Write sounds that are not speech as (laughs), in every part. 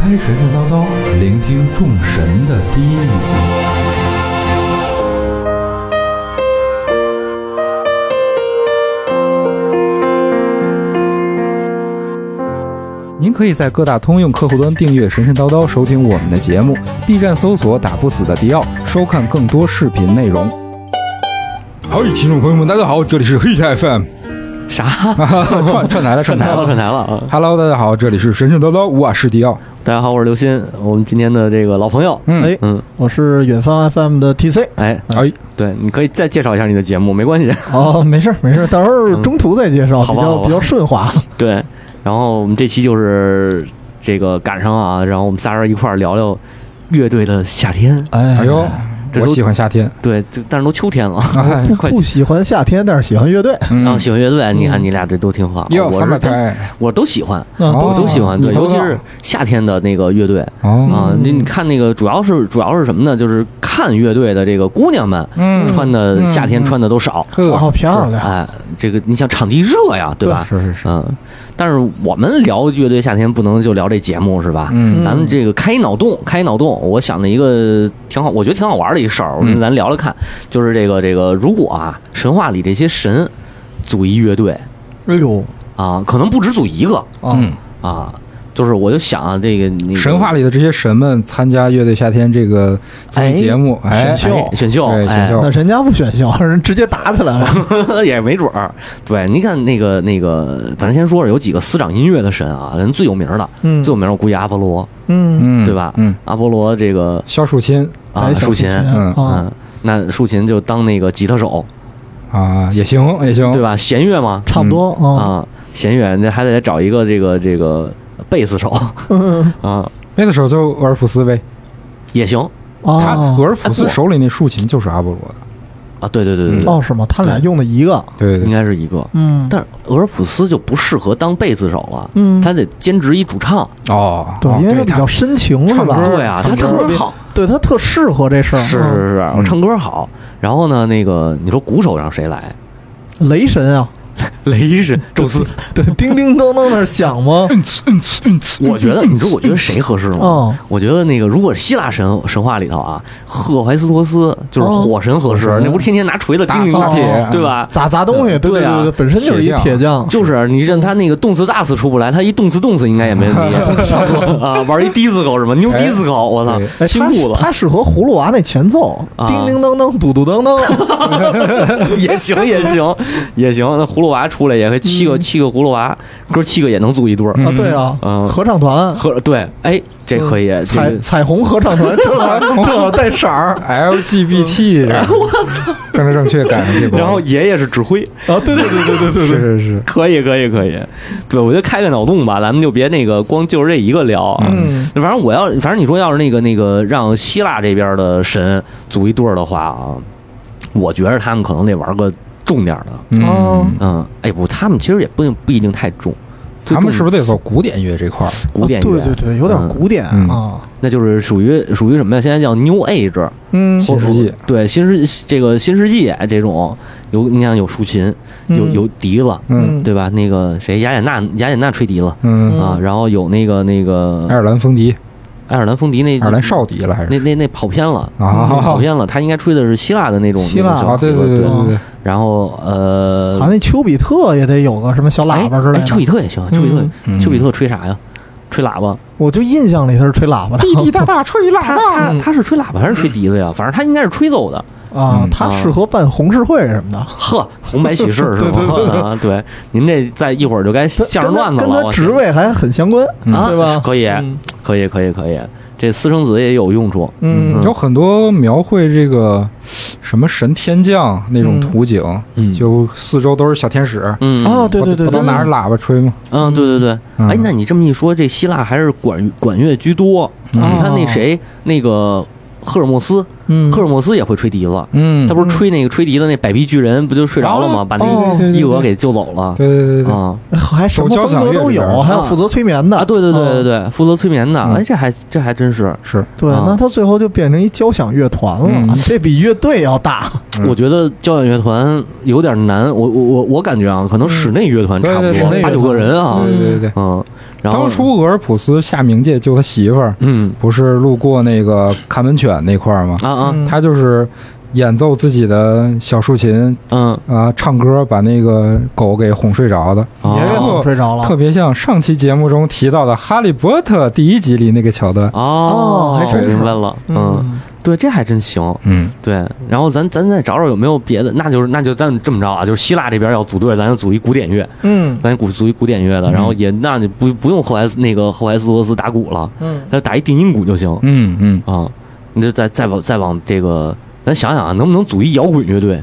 开神神叨叨，聆听众神的低语。您可以在各大通用客户端订阅“神神叨叨”，收听我们的节目；B 站搜索“打不死的迪奥”，收看更多视频内容。好，听众朋友们，大家好，这里是黑台 FM。啥？(laughs) 串 (laughs) 串台了，串台了，串台了啊！Hello，大家好，这里是神神叨叨，我是迪奥。大家好，我是刘鑫，我们今天的这个老朋友。嗯，哎，嗯，我是远方 FM 的 TC。哎，哎，对，你可以再介绍一下你的节目，没关系。哦，没事没事，到时候中途再介绍，比较好吧好比较顺滑。对，然后我们这期就是这个赶上啊，然后我们仨人一块儿聊聊乐队的夏天。哎哎呦，我都喜欢夏天。对，就但是都秋天了。哎 (laughs) 不快不喜欢夏天，但是喜欢乐队。嗯然后喜欢乐队，你看你俩这都挺好。哟，我是我都喜欢，我都喜欢。对，尤其是夏天的那个乐队哦，啊，你你看那个主要是主要是什么呢？就是看乐队的这个姑娘们嗯穿的夏天嗯穿的都少。呵好漂亮。哎，这个你想场地热呀，对吧？是是是，嗯，但是我们聊乐队夏天不能就聊这节目是吧？嗯。咱们这个开脑洞，开脑洞，我想了一个挺好，我觉得挺好玩的一事儿，我嗯。们咱聊聊看，就是这个这个，如果啊，神话里这些神组一乐队哎呦，啊，可能不止组一个嗯，啊，就是我就想啊，这个那个神话里的这些神们参加乐队夏天这个综艺节目，哎，选秀哎选秀，选秀那人家不选秀，人直接打起来了。(laughs) 也没准儿。对，你看那个那个，咱先说说有几个司掌音乐的神啊，人最有名的，嗯最有名的我估计阿波罗，嗯，嗯，对吧？嗯，阿波罗这个肖树琴啊，竖琴，嗯那竖琴就当那个吉他手，啊，也行也行，对吧？弦乐嘛，差不多啊。啊，弦乐那还得找一个这个这个贝斯手啊，那个时候就俄尔普斯呗，也行他啊俄尔普斯手里那竖琴就是阿波罗的，啊，对对对对对，哦，是吗？他俩用的一个。对对应该是一个。嗯，但是俄尔普斯就不适合当贝斯手了，嗯他得兼职一主唱。哦，对，因为他他比较深情是吧？唱歌对啊，他唱歌好，对他特适合这事儿。是是是，唱歌好。然后呢，那个你说鼓手让谁来？嗯雷神啊，雷神 (laughs) 宙斯。对，叮叮当当那响吗？(laughs) 嗯嗯嗯，我觉得，你说我觉得谁合适吗？哦我觉得那个，如果希腊神神话里头啊，赫淮斯托斯就是哦火神合适，那不是天天拿锤子叮叮当，大铁哦对吧？砸砸东西，对对啊对，本身就是一铁匠。就是你让他那个动次打次出不来，他一动词动词应该也没问题，(laughs) 差不多啊，玩一迪斯科是吗？牛迪斯科，我操对，哎，他辛苦了他适合葫芦娃那前奏，啊叮叮当当，嘟嘟当当。也行也行也行。那葫芦娃出来也会七个七个葫芦娃，哥七个也能组一对儿。啊，对啊，嗯合唱团，合对，哎，这可以，这彩彩虹合唱团，正好正好带色儿 (laughs) LGBT，(laughs) 我操，政治正确赶上这波，然后爷爷是指挥，啊！对对对对对对 (laughs) 是对，是是，可以可以可以。对，我就开个脑洞吧，咱们就别那个光就是这一个聊啊。嗯反正我要，反正你说要是那个那个让希腊这边的神组一对儿的话啊，我觉得他们可能得玩个重点儿的。哦嗯，嗯，哎不，他们其实也不不一定太重。最他们是不是得走古典乐这块儿？古典乐？啊对对对，有点嗯古典嗯啊。那就是属于属于什么呀？现在叫 New Age，嗯新世纪对新世这个新世纪这种有你想有竖琴，有嗯有笛子，嗯对吧？那个谁雅典娜雅典娜吹笛子嗯，啊，然后有那个那个爱个尔兰风笛，爱尔兰风笛那爱尔兰少笛了还是？那那那跑偏了啊跑偏了，他应该吹的是希腊的那种希腊啊，对对对对对，然后呃，好像那丘比特也得有个什么小喇叭之类哎，丘比。特也行，丘比特嗯丘比特吹啥呀？吹喇叭。我就印象里他是吹喇叭的滴滴答答吹喇他叭，他他是吹喇叭还是吹笛子呀？反正他应该是吹奏的。嗯，啊他适合办红事会什么的。呵，红白喜事是对对对吗？(laughs) 啊，(laughs) 对，您这再一会儿就该相声段子了，跟他职位还很相关，嗯对吧？可以嗯可以可以可以，这私生子也有用处。嗯有很多描绘这个什么神天降那种嗯。图景，嗯。就四周都是小天使，嗯。哦对对对都拿着喇叭吹吗？嗯，对对对，嗯。哎，那你这么一说，这希腊还是管管乐居多。嗯。你看那谁，那个赫尔墨斯，嗯赫尔墨斯也会吹笛子。嗯，他不是吹那个吹笛子那百臂巨人，不就睡着了吗？把那哦个伊俄给救走了。对对对对，啊还什么风格都有，还有负责催眠的啊！对对对对对，负责催眠的。嗯哎，这还这还真是。是，对，啊那他最后就变成一交响乐团了嗯，这比乐队要大。嗯我觉得交响乐团有点难，我我我我感觉啊，可能室内乐团差不多八九个人啊，对对对对。嗯，然后当初俄尔普斯下冥界救他媳妇儿，嗯。不是路过那个看门犬那块儿吗？啊啊。嗯他就是演奏自己的小竖琴嗯。啊，唱歌把那个狗给哄睡着的，啊也给哄睡着了。特别像上期节目中提到的《哈利波特》第一集里那个桥段。哦，还真是。明白了，嗯，对，这还真行。嗯，对，然后咱咱再找找有没有别的，那就是那就咱这么着啊，就是希腊这边要组队，咱就组一古典乐，嗯咱组组一古典乐的，嗯然后也那就不不用后来那个后来斯罗斯打鼓了，嗯咱打一定音鼓就行嗯嗯，啊。你就再再往再往这个，咱想想啊，能不能组一摇滚乐队？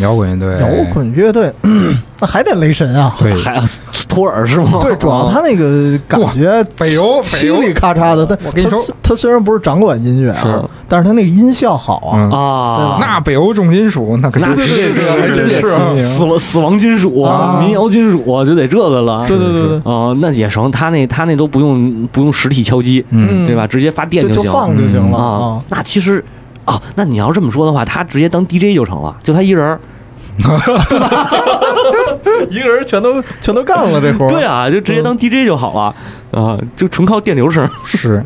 摇滚乐队，摇滚乐队，嗯 (clears throat) 那还得雷神啊。对，还托尔是吗？对，(laughs) 主要他那个感觉北欧北欧咔嚓的。但我跟你说他他虽然不是掌管音乐是啊，但是他那个音效好啊。嗯啊，那北欧重金属那可那是世界对对对世界对对齐名死亡死亡金属、啊民谣金属就得这个了。对对对对，哦，那也成，他那他那都不用不用实体敲击，嗯对吧？直接发电就放就行了啊啊。。那其实啊，那你要这么说的话，他直接当 DJ 就成了，就他一人儿。(laughs) 一个人全都全都干了这活儿。对啊，就直接当 DJ 就好了啊，就纯靠电流声，是，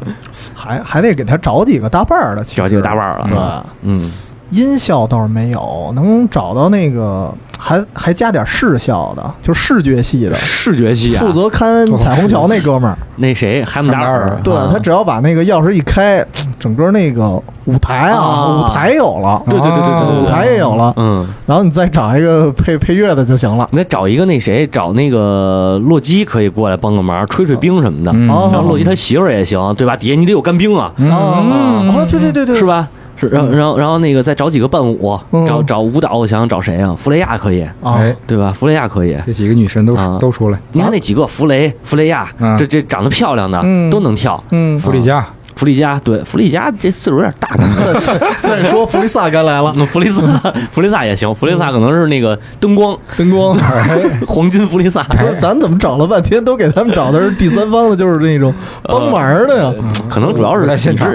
还还得给他找几个搭伴儿的，找几个搭伴儿了。对，嗯，音效倒是没有，能找到那个还还加点视效的，就视觉系的，视觉系啊，负责看彩虹桥那哥们儿，(laughs) 那谁海姆达尔。对啊。他只要把那个钥匙一开，整个那个舞台啊，啊。舞台有了，对对对对舞台也有了，嗯，然后你再找一个配配乐的就行了。你再找一个那谁，找那个洛基可以过来帮个忙，吹吹冰什么的。然后洛基他媳妇儿也行，对吧？底下你得有干冰啊，哦对对对对，是？吧？是，然后然后然后那个再找几个伴舞，嗯。找找舞蹈，我想想找谁啊？弗雷亚可以，啊，哎，对吧？弗雷亚可以。这几个女神都啊。都出来，你看那几个弗雷、弗雷亚，嗯这这长得漂亮的嗯。都能跳。嗯，弗里加，弗利加对，弗利加这岁数有点大，(laughs) 再说弗利萨该来了，嗯弗利萨，(laughs) 弗利萨也行，弗利萨可能是那个灯光灯光。(laughs) 黄金弗利萨，不是，咱怎么找了半天都给他们找的是第三方的，就是那种帮忙的呀？可能主要是在现场。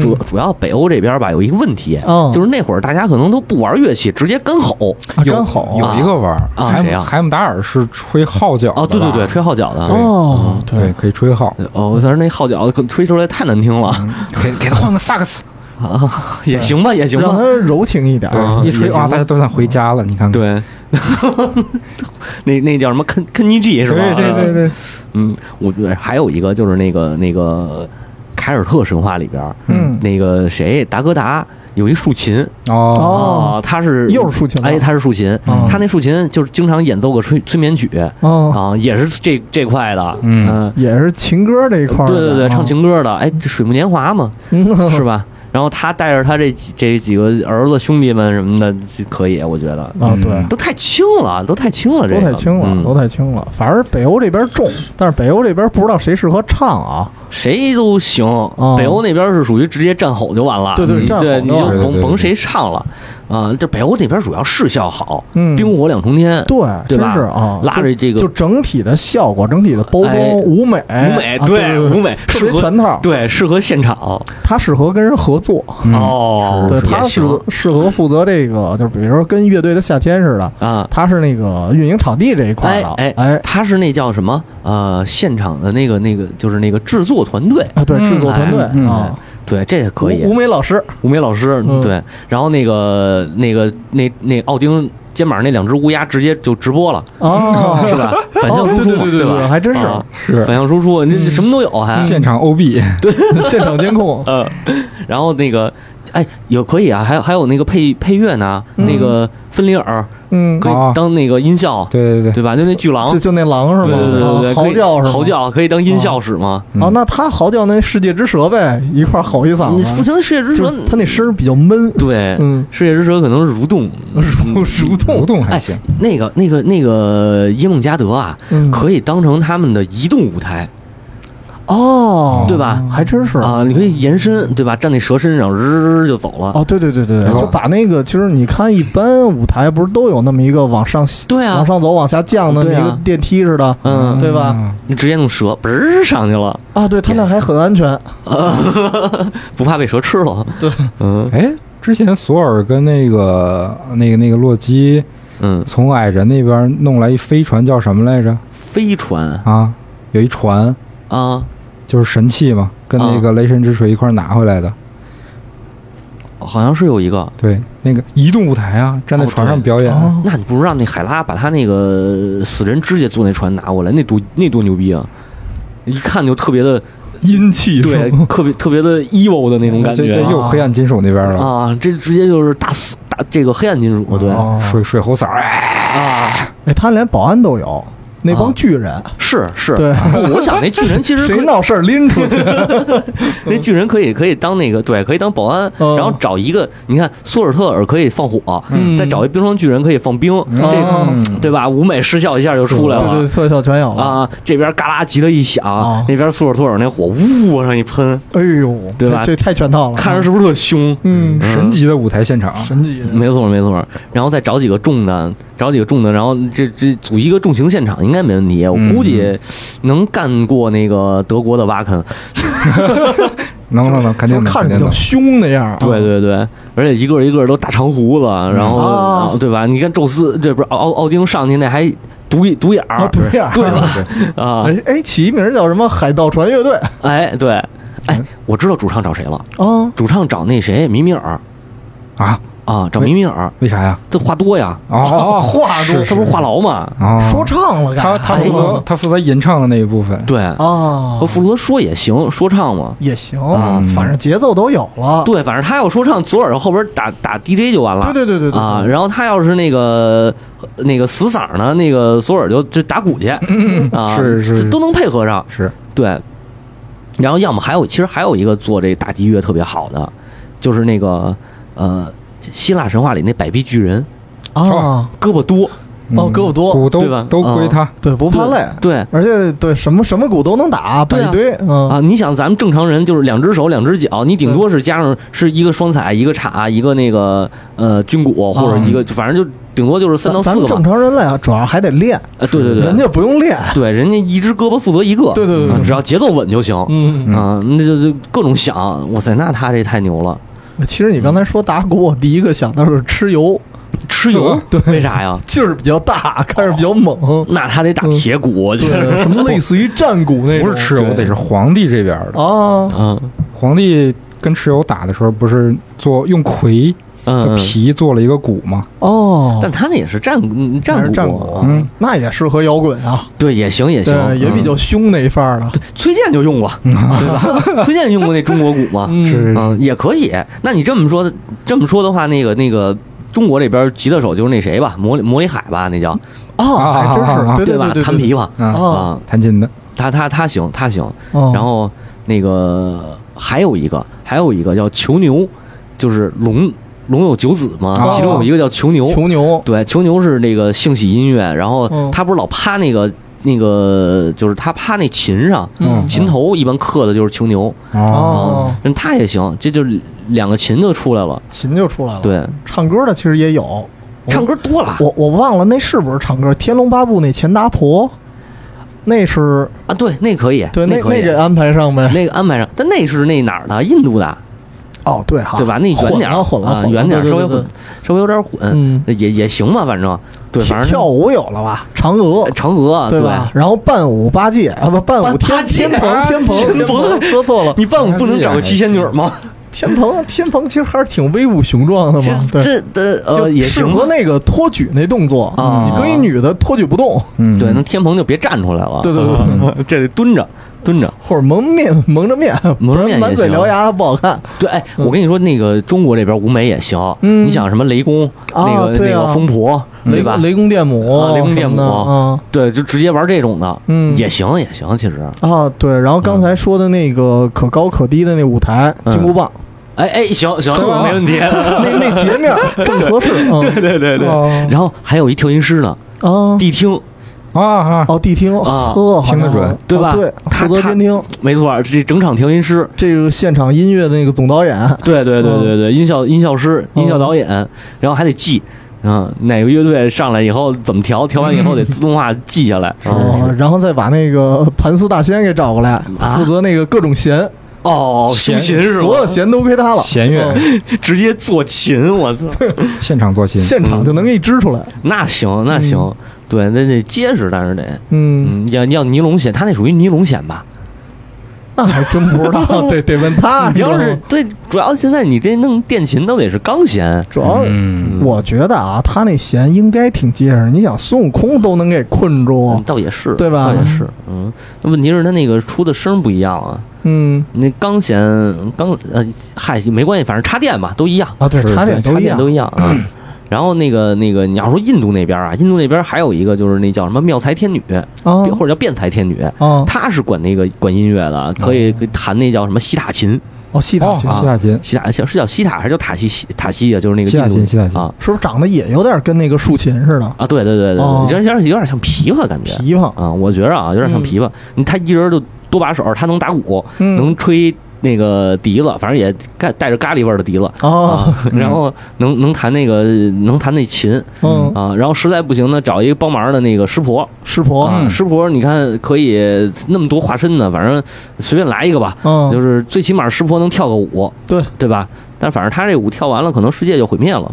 主主要北欧这边吧有一个问题哦，就是那会儿大家可能都不玩乐器，直接干吼。干吼有一个玩啊谁啊？海姆达尔是吹号角的哦，对对对，吹号角的。哦，对，可以吹号，哦，但是那号角可吹出来太难听了给给他换个萨克斯，(laughs) 啊，也行吧，也行吧。让他。柔情一点。啊一吹啊，大家都想回家了，你看看，对，(laughs) 那那叫什么肯肯尼基是吧？对对对对，嗯，我觉得还有一个就是那个那个凯尔特神话里边，嗯。那个谁达哥达有一竖琴。哦，他是又是竖琴了。哎，他是竖琴，哦他那竖琴就是经常演奏个催催眠曲哦，啊，也是这这块的，嗯也是情歌这一块儿。对对对，啊唱情歌的，哎，水木年华嘛，嗯。是吧？然后他带着他这几这几个儿子兄弟们什么的，就可以，我觉得。啊，对，都太轻了，都太轻了，这都太轻了，嗯。都太轻了。反正北欧这边重，但是北欧这边不知道谁适合唱啊。谁都行。北欧那边是属于直接战吼就完了，对对你战吼。你就完了对对对甭甭谁唱了。啊。这北欧那边主要视效好，嗯。冰火两重天，对，吧？是啊，拉着这个就就整体的效果，整体的包装哎舞美，舞美啊对对舞美特适合别全套。对，适合现场。他适合跟人合作，嗯。哦，对，也他适合适合负责这个，就是比如说跟乐队的夏天似的，啊。他是那个运营场地这一块的，哎哎哎。他是那叫什么？呃，现场的那个那个就是那个制作团队，啊，对，嗯。制作团队哎嗯啊，对，这也可以。吴。吴梅老师，吴梅老师，嗯。对，然后那个那个那那奥丁肩膀那两只乌鸦直接就直播了，哦，(laughs) 是吧？反向哦输出，对对对对吧？对还真是啊是反向输出，你什么都有，还。现场 OB，对。(laughs) 现场监控，(laughs) 嗯，然后那个，哎，有可以啊，还有还有那个配配乐呢，嗯那个芬里尔嗯，可以哦当那个音效，对对对，对吧？就那巨狼就，就那狼是吗？对对对对对，啊嚎叫是吗？嚎叫可以当音效使吗？嗯啊，那他嚎叫那世界之蛇呗，一块儿吼一嗓子，你不行，世界之蛇，他那声儿比较闷，对，嗯，世界之蛇可能是蠕动，(laughs) 蠕蠕蠕动，蠕动还行，那个那个那个耶梦加德啊，嗯，可以当成他们的移动舞台哦，对吧？还真是。啊，你可以延伸，对吧？站那蛇身上，日就走了。哦，对对对对就把那个，其实你看，一般舞台不是都有那么一个往上对啊。往，上走、往下降的那个电梯似的嗯。对吧？嗯你直接弄蛇，嘣儿上去了，啊？对他那还很安全，(laughs) 不怕被蛇吃了。(laughs) 对，嗯。哎，之前索尔跟那个那个那个洛基嗯，从矮人那边弄来一飞船，叫什么来着？飞船。啊，有一船。啊，就是神器嘛，跟那个雷神之锤一块拿回来的。好像是有一个。对，那个移动舞台啊，站在哦船上表演。哦那你不如让那海拉把他那个死人指甲做那船拿过来，那多那多牛逼啊！一看就特别的阴气对，特别特别的 evil 的那种感觉这觉又黑暗金属那边了，啊！这直接就是大死大这个黑暗金属，对哦水水猴嗓儿，哎，啊，哎，他连保安都有，那帮啊巨人，是是。对，(laughs) 我想那巨人其实可以谁闹事儿拎出去，(laughs) 那巨人可以可以当那个对，可以当保安，嗯然后找一个你看索尔特尔可以放火，嗯再找一冰霜巨人可以放冰，嗯这对吧？舞美失效一下就出来了对对，。特效全有了。啊，这边嘎啦吉他一响，哦那边索尔特尔那火呜往上一喷，哎呦，对吧这这太全套了，看着是不是特凶？嗯神级的舞台现场，神级的，没错没错，然后再找几个重的，找几个重的，然后这这组一个重型现场应该没问题，我嗯估计能干过那个德国的瓦肯。(laughs) 能能能，肯定能，看着比较肯定能。凶那样啊。对对对，而且一个一个都大长胡子，然后、啊对吧？你看宙斯这不是奥奥奥丁上去那还独一独眼啊，儿对呀，对吧？对啊，哎哎，起一名叫什么海盗船乐队哎对，哎，我知道主唱找谁了，啊？主唱找那谁米米尔啊？啊，找米米尔，为啥呀？这话多呀，哦 (laughs) 哦，话多这不是话痨吗？哦，说唱了，他他负责他负责吟唱的那一部分。对，啊和，负责说也行，说唱嘛。也行啊，反正节奏都有了。对，反正他要说唱，左耳后边打打 DJ 就完了。对对对对对啊，然后他要是那个那个死嗓呢，那个左耳就就打鼓去 (laughs) 啊，是是这都能配合上。是，对，然后要么还有，其实还有一个做这打击乐特别好的，就是那个呃希腊神话里那百臂巨人，啊，胳膊多，哦胳膊多骨都对吧？都归他。对，不怕累，对。而且对什么什么骨都能打，摆对啊。一堆，嗯。啊，你想咱们正常人就是两只手两只脚，你顶多是加上是一个双踩，一个叉，一个那个呃军鼓，或者一个，反正就顶多就是三到咱们正四个正。常人类啊，主要还得练，呃，对对对，人家不用练，对人家一只胳膊负责一个，对对对对。啊只要节奏稳就行。嗯。啊，那就就各种想，哇塞，那他这太牛了，其实你刚才说打鼓，我第一个想到是蚩尤，蚩尤呃，对为啥呀？劲儿比较大，看着比较猛，那他得打铁鼓，我觉对，得什么类似于战鼓那种，不是蚩尤，得是皇帝这边的。啊，嗯皇帝跟蚩尤打的时候，不是做用葵的嗯，皮做了一个鼓嘛？哦，但他那也是战鼓，嗯战鼓，战鼓啊嗯，那也适合摇滚啊，对，也行也行，也比较嗯凶那一范儿的，崔健就用过，对吧？(laughs) 崔健用过那中国鼓嘛？嗯。是嗯，也可以。那你这么说的，这么说的话，那个那个中国这边吉他手就是那谁吧，魔力魔力海吧，那叫。哦，还真是，对吧？弹琵琶。啊，弹琴的。他他他行，他行。哦。然后那个还有一个，还有一个叫囚牛，就是龙龙有九子嘛，哦其中有一个叫囚牛。囚牛，对，囚牛是那个性喜音乐，然后嗯。他不是老趴那个那个，就是他趴那琴上，嗯。琴头一般刻的就是囚牛。哦，嗯，他也行，这就两个琴就出来了。琴就出来了，，对，唱歌的其实也有，唱歌多了。我我忘了那是不是唱歌，《天龙八部》那钱达婆，那是啊，对，那可以，对那可以。那个安排上呗，那个安排上，但那是那哪儿的？印度的，哦对哈，对吧？那远点儿啊，混了混了稍微混，稍微有点混，嗯，也也行吧，反正对，反正跳舞有了吧？嫦娥呃。嫦娥对吧？然后伴舞八戒啊，不伴舞天天蓬天蓬天蓬说错了，你伴舞不能找个七仙女吗？天蓬天蓬其实还是挺威武雄壮的嘛，对，这的呃也。适合那个托举那动作啊你跟一女的托举不动，嗯，对，那天蓬就别站出来了，对对对对，(laughs) 这得蹲着，蹲着。或者蒙面 (laughs) 蒙着面，蒙着面满嘴行獠牙不好看。对，哎，嗯我跟你说，那个中国这边舞美也行。嗯你想什么雷公，啊那个那个疯婆，对雷吧？雷公电母啊雷公电母对，就直接玩这种的，嗯也行也行。其实，啊对，然后刚才说的那个可高可低的那舞台嗯金箍棒，哎哎，行行，没问题。(laughs) 那那截面正合适。(laughs) 对对对对哦然后还有一调音师呢，啊谛听，啊啊，哦，地听啊呵，听得准对吧哦对，负责监听。没错，这整场调音师。这个现场音乐的那个总导演，对对对嗯对对，音效音效师、嗯音效导演，然后还得记。嗯，哪个乐队上来以后怎么调？调完以后得自动化记下来。哦，然后再把那个盘丝大仙给找过来，啊负责那个各种弦，哦，修弦琴是吧？所有弦都归他了。弦乐嗯 (laughs) 直接做琴，我操！(laughs) 现场做琴，现场就能给你支出来。那行那行，对，那得结实，但是得，嗯，嗯，要要尼龙弦，他那属于尼龙弦吧？(laughs) 那还真不知道，(laughs) 得得问他。你要是对，主要现在你这弄电琴都得是钢弦，主要，嗯，我觉得啊，他那弦应该挺结实。你想，孙悟空都能给困嗯住，倒也是，对吧倒也是，嗯。那问题是他那个出的声不一样啊，嗯那钢弦钢呃，嗨，没关系，反正插电嘛，都一样，啊，对，插电都一样插电都。一样啊。然后那个那个，你要说印度那边啊，印度那边还有一个就是那叫什么妙才天女，啊或者叫辩才天女，啊她是管那个管音乐的，可以弹那叫什么西塔琴，哦，西塔哦，琴西塔琴，西塔琴是叫西塔还是叫塔西？西塔西啊？就是那个西塔印度琴西塔琴。啊。是不是长得也有点跟那个竖琴似的？啊，对对对对哦。对，有点有点像琵琶感觉。琵琶，啊，我觉着啊，有点像琵琶。你他一人就多把手，他能打鼓，嗯。能吹那个笛子，反正也带带着咖喱味儿的笛子哦，啊，然后能能弹那个能弹那琴嗯，啊，然后实在不行呢，找一个帮忙的那个师婆师婆，啊，嗯。师婆你看可以那么多化身呢，反正随便来一个吧，嗯，就是最起码师婆能跳个舞，对。对吧？但反正他这舞跳完了，可能世界就毁灭了，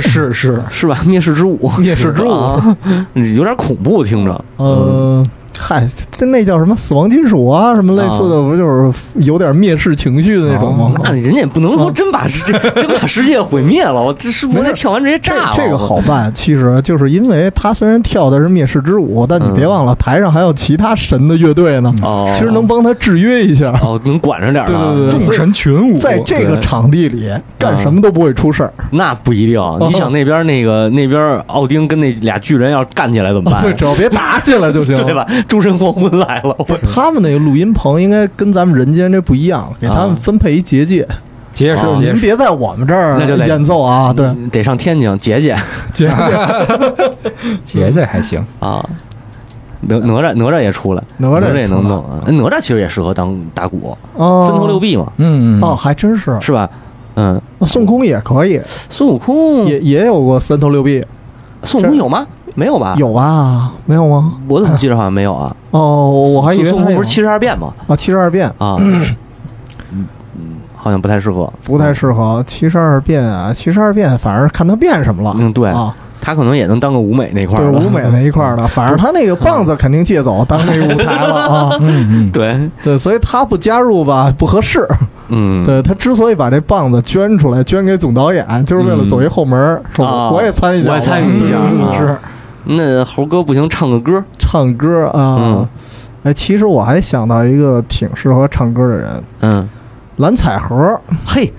是 (laughs) 是，(laughs) 是吧？灭世之舞，灭世之舞。啊，有点恐怖，听着。呃，嗨，这那叫什么死亡金属啊，什么类似的，不就是有点蔑视情绪的那种吗？那人家也不能说真把世界真把世界毁灭了，我这是不是跳完直接炸了？这个好办，(laughs) 其实就是因为他虽然跳的是灭世之舞，但你别忘了台上还有其他神的乐队呢，哦，其实能帮他制约一下。哦能管着点儿啊对对对众神群舞，在这个场地里干什么都不会出事儿，那不一定。你想那边那个那边奥丁跟那俩巨人要干起来怎么办？对，只要别打起来就行，(laughs) 对？吧？诸神黄昏来了，我 (laughs) 他们那个录音棚应该跟咱们人间这不一样，给他们分配一结界，结实哦就是，您别在我们这儿那就得演奏啊，对，嗯得上天津解解结界。(laughs) (laughs) 结界还行，啊。哪哪吒哪吒也出来，哪吒也也能弄哪吒其实也适合当打鼓，哦，三头六臂嘛，嗯哦，还真是，是吧？嗯，孙悟空也可以，孙悟空。也也有过三头六臂，孙悟空有吗？没有吧？，有吧？没有吗？我怎么记得好像没有啊？(coughs) 哦，我还以为孙悟空不是七十二变吗？啊，七十二变啊，嗯 (coughs) 嗯，好像不太适合，不太适合七十二变啊，七十二变，反正看他变什么了。嗯，对，啊，他可能也能当个舞美那块对儿的舞美那一块儿的，(laughs) 反正他那个棒子肯定借走当那个舞台了啊。(laughs) 嗯嗯，对，对，所以他不加入吧不合适。嗯，对他之所以把这棒子捐出来，捐给总导演，就是为了走一后门儿，说啊我也参与一下，我也参与一下啊嗯是那猴哥不行，唱个歌，唱歌啊嗯。哎，其实我还想到一个挺适合唱歌的人，嗯，蓝采和嘿，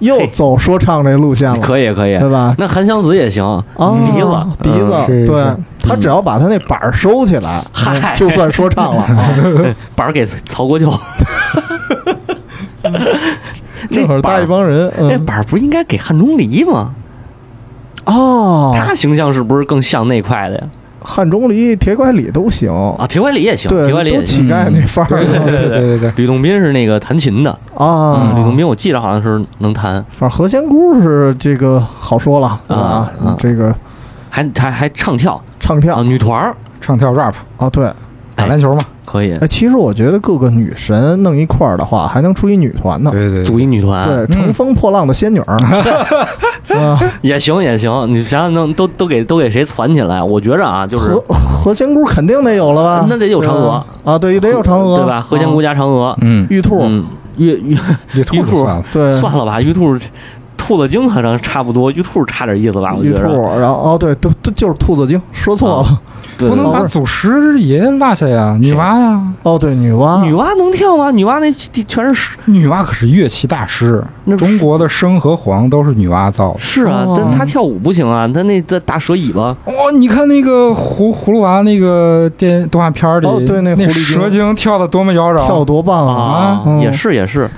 又走说唱这路线了，可以可以，对吧？那韩湘子也行，啊，笛子笛嗯子，对他只要把他那板儿收起来，嗨就算说唱了 (laughs) 啊。板儿给曹国舅，(laughs) 正好搭一帮人，嗯，那板儿不是应该给汉钟离吗？哦，他形象是不是更像那块的呀？汉钟离、铁拐李都行，啊，铁拐李也行，铁拐，李都。乞丐那范儿。对对对对对对，吕洞宾是那个弹琴的，啊。吕洞宾我记得好像是能弹，反正何仙姑是这个好说了，啊啊？这个还还还唱跳。啊，唱跳。女团儿。唱跳 rap 啊，对。打篮球嘛，可以。哎，其实我觉得各个女神弄一块儿的话，还能出一女团呢。对对对，组一女团，对，乘风破浪的仙女 (laughs) (laughs) 也行也行。你想想能都都给都给谁攒起来？我觉着啊，就是何何仙姑肯定得有了吧？那得有嫦娥啊，对，得有嫦娥，对吧？何仙姑啊加嫦娥，嗯，玉兔，嗯，玉玉玉兔对，算了吧，玉兔兔子精好像差不多，玉兔差点意思吧？我觉玉兔得，，然后哦对，都都就是兔子精，说错了。(laughs) 不能把祖师爷落下呀，女娲呀，哦对，女娲，女娲能跳吗？女娲那全是女娲可是乐器大师那，中国的笙和簧都是女娲造的。是啊，哦但她跳舞不行啊，她那那大蛇尾巴，哦，你看那个葫葫芦娃那个电动画片里，哦对那那狐狸精蛇精跳的多么妖娆，跳多棒啊，嗯也是也是，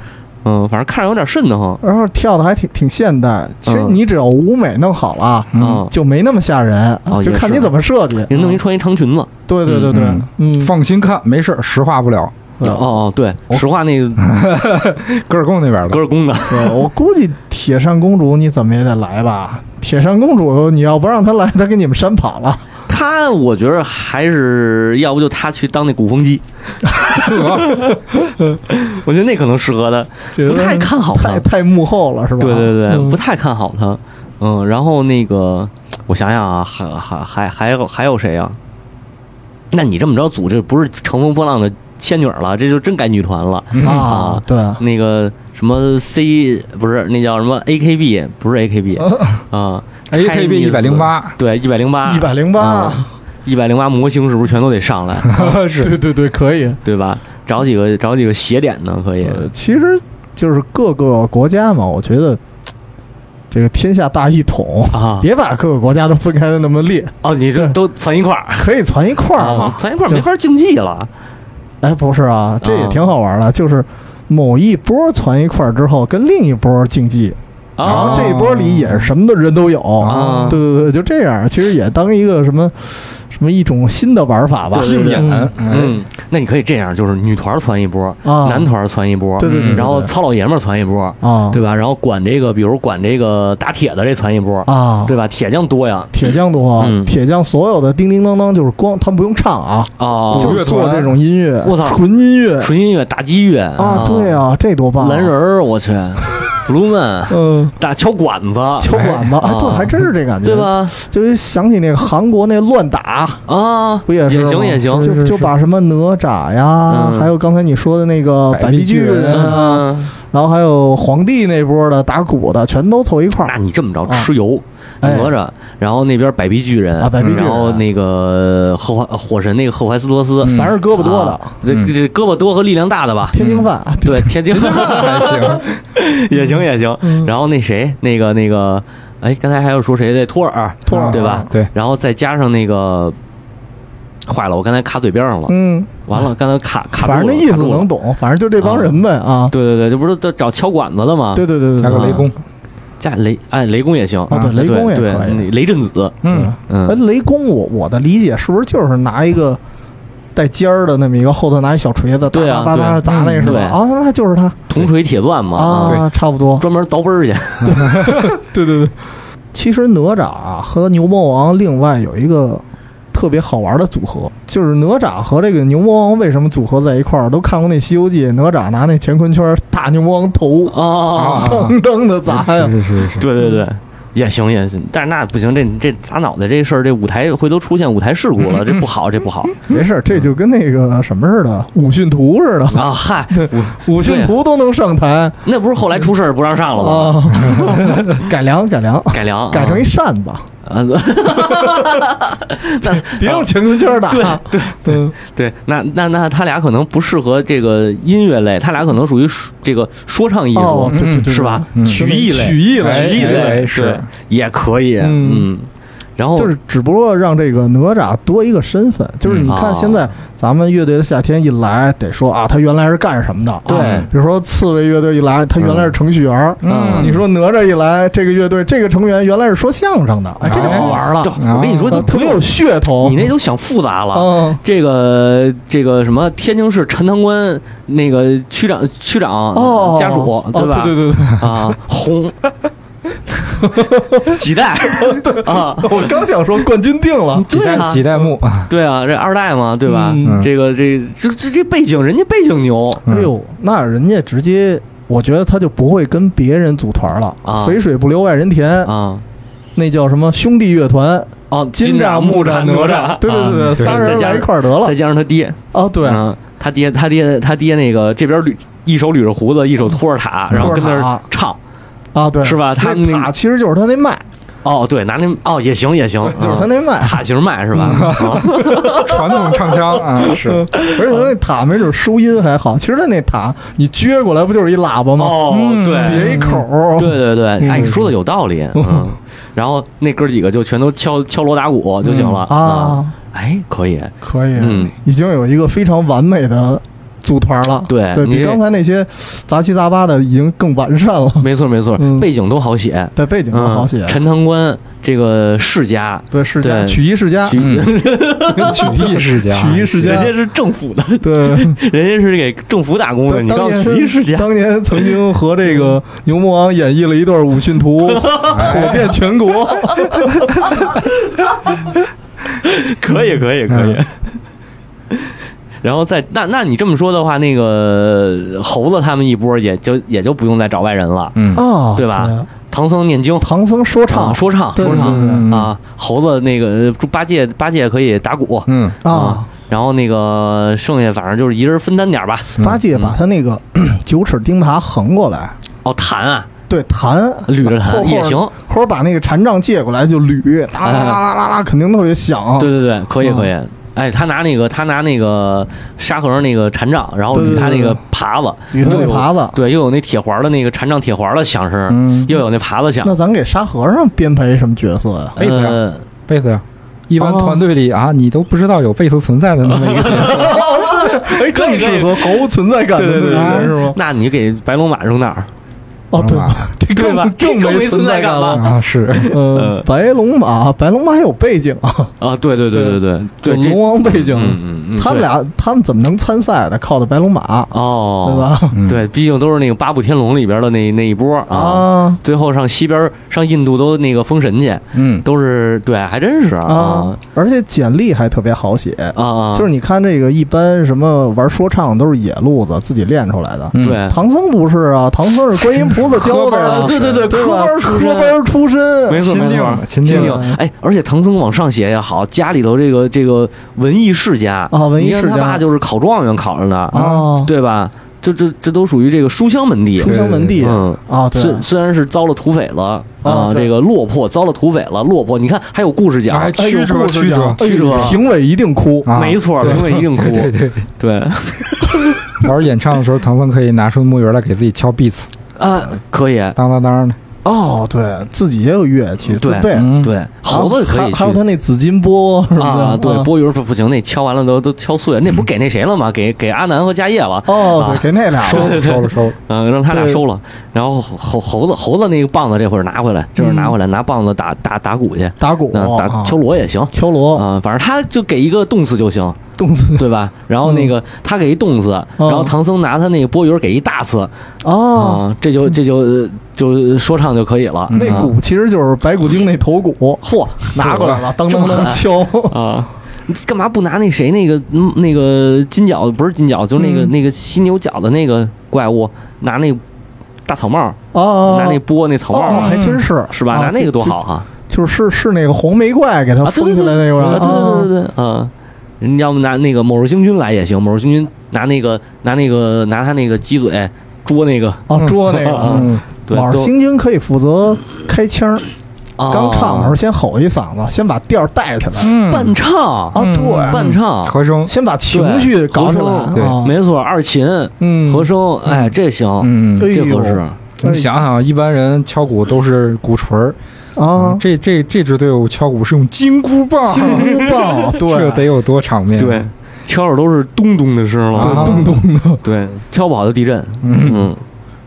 嗯，反正看着有点瘆得慌。然后跳的还挺挺现代。其实嗯你只要舞美弄好了，就没那么吓人，哦就看你怎么设计。人弄一穿一长裙子。对对对对嗯，嗯，放心看，没事儿，石化不了。哦哦，对，实话那个格尔贡那边的，格尔贡的，我估计铁扇公主你怎么也得来吧？铁扇公主你要不让她来，她给你们扇跑了。他我觉得还是要不就他去当那鼓风机，(laughs) 我觉得那可能适合他。不太看好他太太幕后了是吧？对对对，嗯不太看好他。嗯，然后那个我想想啊，还还还还有还有谁啊？那你这么着组，织不是乘风破浪的仙女了，这就真改女团了。嗯。啊，对，那个什么 C 不是那叫什么 AKB，不是 AKB 啊。AKB 一百零，八，对一百零八，一百零八。啊，一百零八模型是不是全都得上来，(laughs) 是。对对对，可以。对吧？找几个找几个邪点呢，可以。呃，其实就是各个国家嘛，我觉得这个天下大一统，啊。别把各个国家都分开的那么裂，哦，你这都攒一块儿，可以攒一块儿嘛。啊。攒一块儿没法竞技了。哎，不是啊，这也啊。挺好玩的，就是某一波攒一块儿之后，跟另一波竞技，然后啊这一波里也是什么的人都有。啊对对对，就这样，其实也当一个什么什么一种新的玩法吧。对竞演，嗯。嗯，嗯，那你可以这样，就是女团攒一波，啊。男团攒一波，对对对对然后糙老爷们儿攒一波，啊，对吧？然后管这个，比如管这个打铁的这攒一波，啊，对吧？铁匠多呀，铁匠多，嗯。铁匠所有的叮叮当当就是光，他们不用唱啊，啊，就是做这种音乐，我操。纯音乐。纯音乐打击乐。啊，对，啊，这多棒！蓝人，儿，我去嗯，打敲管子，敲管子，哎，啊对，还真是这感觉，对？吧？就是想起那个韩国那乱打，啊，不也是也行也行，就是就把什么哪吒呀，嗯。还有刚才你说的那个百百臂巨人人啊，嗯，然后还有皇帝那波的打鼓的，全都凑一块儿。那你这么着啊。蚩尤。哎哪吒，然后那边百臂巨人啊百臂巨人。然后那个赫怀火神那个赫怀斯托斯，嗯。凡是胳膊多的。啊，这嗯。这胳膊多和力量大的吧？天津饭，对，天津 (laughs) 还行，(laughs) 也行也行。嗯。然后那谁，那个那个，哎，刚才还有说谁的托尔，托尔。对吧？对，然后再加上那个，坏了，我刚才卡嘴边上了，嗯，完了，刚才卡卡反正那意思能懂，反正就这帮人呗啊。对对对，这不是都找敲管子的吗？对对对对，对。加个雷公，加雷，哎，雷公也行。啊，对，雷公也对，可以。雷震子，嗯，哎，嗯，雷公，我我的理解是不是就是拿一个带尖儿的那么一个，后头拿一小锤子，对啊哒哒砸那是吧？对啊，那就是他铜锤铁钻嘛，啊，啊，差不多。专门凿奔儿去。(laughs) 对对对。其实哪吒啊和牛魔王另外有一个特别好玩的组合，就是哪吒和这个牛魔王为什么组合在一块儿？都看过那《西游记》，哪吒拿那乾坤圈打牛魔王头，啊，噔噔的砸呀。是是是，对对对，也行也行，但是那不行，这这砸脑袋这事儿，这舞台回头出现舞台事故了，(laughs) 这不好，这不好。没事儿，这就跟那个什么似的，武训图似的，啊！嗨，(laughs) 武训图都能上台。那不是后来出事儿不让上了吗？啊，改 (laughs) 良改良，改良，改成一扇子，啊，(laughs) 那别用乾坤圈打。对对对，对，那那那他俩可能不适合这个音乐类，他俩可能属于这个说唱艺术，是吧？嗯曲艺类，曲艺哎类，曲艺类哎是。也可以，嗯。嗯，然后就是只不过让这个哪吒多一个身份，就是你看哦现在咱们乐队的夏天一来，得说啊，他原来是干什么的？对。啊比如说刺猬乐队一来，他原来是程序员。嗯。你说哪吒一来，这个乐队这个成员原来是说相声的，哎，这就好玩了。就，我跟你说，啊都不用特别有噱头。你那都想复杂了。嗯。这个这个什么天津市陈塘关那个区长区长哦。家属哦对吧？对对对对，啊，红 (laughs) 几代。(laughs) 啊，我刚想说冠军定了，几代对啊。几代目。啊，(laughs) 对啊，这二代嘛，对吧？嗯。这个这这这这背景，人家背景牛，嗯。哎呦，那人家直接，我觉得他就不会跟别人组团了。啊。肥水不流外人田，啊。那叫什么兄弟乐团，哦，金吒木吒哪吒，对对对仨人来一块儿得了。再。加上他爹，哦，对，嗯，他爹他爹他爹那个这边捋一手捋着胡子，一手托着塔，然后跟那儿唱，啊，对，是吧？他们那那塔其实就是他那麦，哦，对，拿那哦也行也行，就是他嗯那麦。塔形麦是吧？啊 (laughs) 传统唱腔啊，(laughs) 是。嗯。而且他那塔没准收音还好，其实他那塔你撅过来不就是一喇叭吗？哦，嗯对，底下一口儿，对对对，嗯。哎，你说的有道理，(laughs) 嗯。然后那哥几个就全都敲敲锣打鼓就行了啊，哎，可以，可以，嗯。已经有一个非常完美的组团了。对比对比刚才那些杂七杂八的已经更完善了，(laughs) 没错没错嗯，背景都好写，对背景都嗯，好写。陈塘关这个世家，对世家对。(laughs) 曲艺世家，曲艺世家，曲艺世家。人家是政府的，对，(laughs) 人家是给政府打工的，你告诉当年曲艺世家，当年曾经和这个牛魔王演绎了一段武训图，火遍全国。可以可以可以。然后再那那你这么说的话，那个猴子他们一波也就也就不用再找外人了。嗯。啊，对吧？唐僧念经，唐僧说唱。啊，说唱说唱。啊，猴子那个呃八戒八戒可以打鼓。嗯。啊，然后那个剩下反正就是一人分担点吧。八戒把他那个 (clears throat) 九齿钉耙横过来，哦，弹啊，对弹。捋着弹也行，或者把那个禅杖借过来就捋，哒啦啦啦啦啦，肯定特别响。对对对，可以嗯。可以。哎，他拿那个他拿那个沙和尚那个禅杖，然后他那个耙子，捋他那又有耙子对，又有那铁环的那个禅杖铁环的响声，嗯又有那耙子响。那咱给沙和尚编排什么角色呀？贝斯贝斯呀。一般哦团队里啊，你都不知道有贝斯存在的那么一个角色。(laughs) 哎，更适合毫无存在感的那个人是吗？那你给白龙马扔哪儿，哦，对对吧更更没存存在感了。啊，是，呃呃，白龙马，白龙马还有背景啊，啊，对对对对对对，龙王背景。嗯嗯他们俩，他们怎么能参赛呢？靠的白龙马，哦，对？吧？嗯对，毕竟都是那个八部天龙里边的那那一波啊。啊最后上西边上印度都那个封神去，嗯，都是对，还真是啊啊！而且简历还特别好写，啊啊！就是你看这个一般什么玩说唱都是野路子自己练出来的，嗯对唐僧不是啊，唐僧是观音菩萨教的 (laughs) 对对对，科班出身科班出身，没错没错，秦定。哎，而且唐僧往上写也好，家里头这个这个文艺世家啊文艺世家他爸就是考状元考上的，啊，对吧？这这这都属于这个书香门第书。香门第嗯啊，虽虽然是遭了土匪了啊，这个落魄遭了土匪了，落魄。你看还有故事讲，曲折曲折曲折哎评委一定哭啊没错，评委一定 (laughs) 哭。对对对，对到时候演唱的时候，唐僧可以拿出木鱼来给自己敲 beats，啊，可以，当当当的。哦，对自己也有乐器自对备，嗯对，猴子可以去还还有他那紫金钵啊，对，啊波鱼不不行，那敲完了都都敲碎了，那不给那谁了吗？给给阿南和迦叶了，哦，啊对，给那俩收了收了收了，嗯，让他俩收了。然后猴猴子猴子那个棒子这会儿拿回来，这会儿拿回来拿棒子打打打鼓去，打鼓那打啊。敲锣也行。敲锣。啊，反正他就给一个动词就行，动词。对吧？然后那个他给一动词，然后唐僧拿他那个钵盂给一大词。哦，啊，这就这就就说唱就可以了。那啊。鼓其实就是白骨精那头鼓，嚯拿过来了，当当当敲，(laughs) 啊！你干嘛不拿那谁那个嗯那个金角不是金角，就是那个、嗯。那个犀牛角的那个怪物，拿那大草帽，哦，拿那钵那草帽哦，还真是。是吧？啊拿那个多好哈！就就是是那个红眉怪给他啊，对封起来那个啊。人，对对对对，嗯，人要不拿那个某日星君来也行，某日星君拿那个拿那个拿他那个鸡嘴捉那个，啊，捉那个。嗯，对，马儿都星君可以负责开腔儿，啊。刚唱的时候先吼一嗓子，先把调儿带起来。嗯。伴唱。啊，对，伴唱，和声，先把情绪搞出来。对。啊，没错，二琴。嗯，和声，哎，这行，嗯，这合适。你想想，一般人敲鼓都是鼓槌儿啊，这这这支队伍敲鼓是用金箍棒，金箍棒，(laughs) 这得有多场面？对，敲着都是咚咚的声对，咚咚的。对，敲不好就地震，嗯，嗯，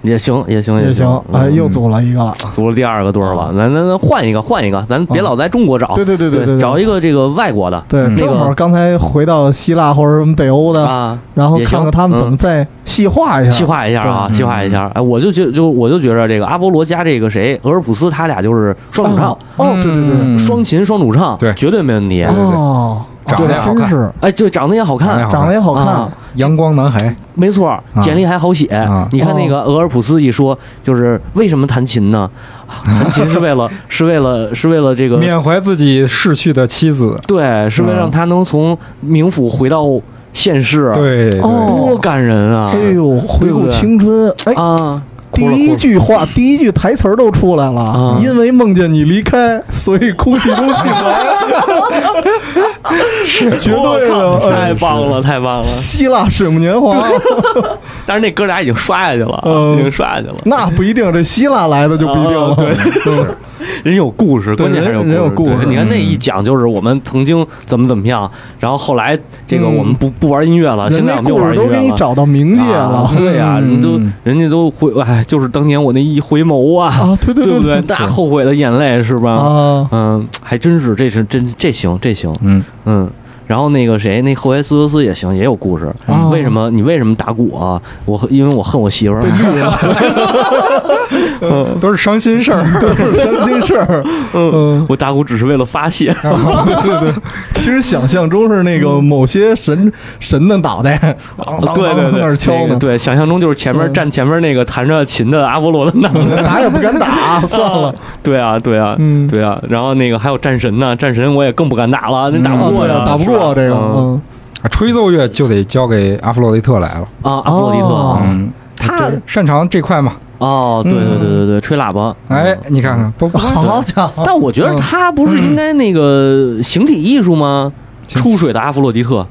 也行，也行，也行行，，哎，嗯又组了一个了，组了第二个队了，咱咱咱换一个，换一个，咱别啊。老在中国找，对对对对对，找一个这个外国的，对，嗯正好那个刚才回到希腊或者什么北欧的，啊，然后看看他们怎么再细化一下，细化一下啊，细化一下。哎，我就觉就我就觉着这个阿波罗加这个谁俄尔普斯，他俩就是双主唱哦，，哦，对对对，嗯双琴双主唱，对。绝对没问题。哦，长得也好看真是哎，对，长得也好看长得也好，看啊，阳光男孩，没错，简历还好写啊。你看那个俄尔普斯一说，就是为什么弹琴呢？弹琴是为了 (laughs) 是为了是为了这个缅怀自己逝去的妻子，对，是为了让他能从冥府回到现世。，对，多感人啊！哎呦，回顾对不对青春，哎，啊，第一句话、第一句台词儿都出来了，啊。因为梦见你离开，所以哭泣中醒来，(laughs) 是。绝对的，太棒了，太棒了！希腊水木年华，(laughs) 但是那哥俩已经刷下去了，嗯。已经刷下去了。那不一定，这希腊来的就不一定了。啊对。嗯 (laughs) 人有故事，关键还是有故事你看那一讲就是我们曾经怎么怎么样，然后后来这个嗯我们不不玩音乐了，现在我们又故事都给你玩音乐了。找到冥界了啊对呀、嗯你都人家都回哎，就是当年我那一回眸啊，啊！对对对不对对？那后悔的眼泪是吧？啊，嗯，还真是，这是真这行这行，嗯，嗯。然后那个谁，那赫维斯托斯也行，也有故事。啊为什么你为什么打鼓啊？我因为我恨我媳妇儿。(laughs) 都是伤心事儿。(laughs) 都是伤心事儿。(laughs) 嗯，我打鼓只是为了发泄。对对对，其实想象中是那个某些神神的脑袋，对对对，那儿敲呢，那个对，想象中就是前面嗯站前面那个弹着琴的阿波罗的脑袋。打也不敢打，算了。对啊，对啊，嗯对啊。然后那个还有战神呢，战神我也更不敢打了，那打啊，不过呀，打不是吧过这个，嗯嗯，吹奏乐就得交给阿弗洛狄特来了。啊，阿弗洛狄特哦嗯，他擅长这块嘛。哦，对对对对对，吹喇叭。哎，你看看，不不好家伙！但我觉得他不是应该那个形体艺术吗？出水的阿弗洛狄特，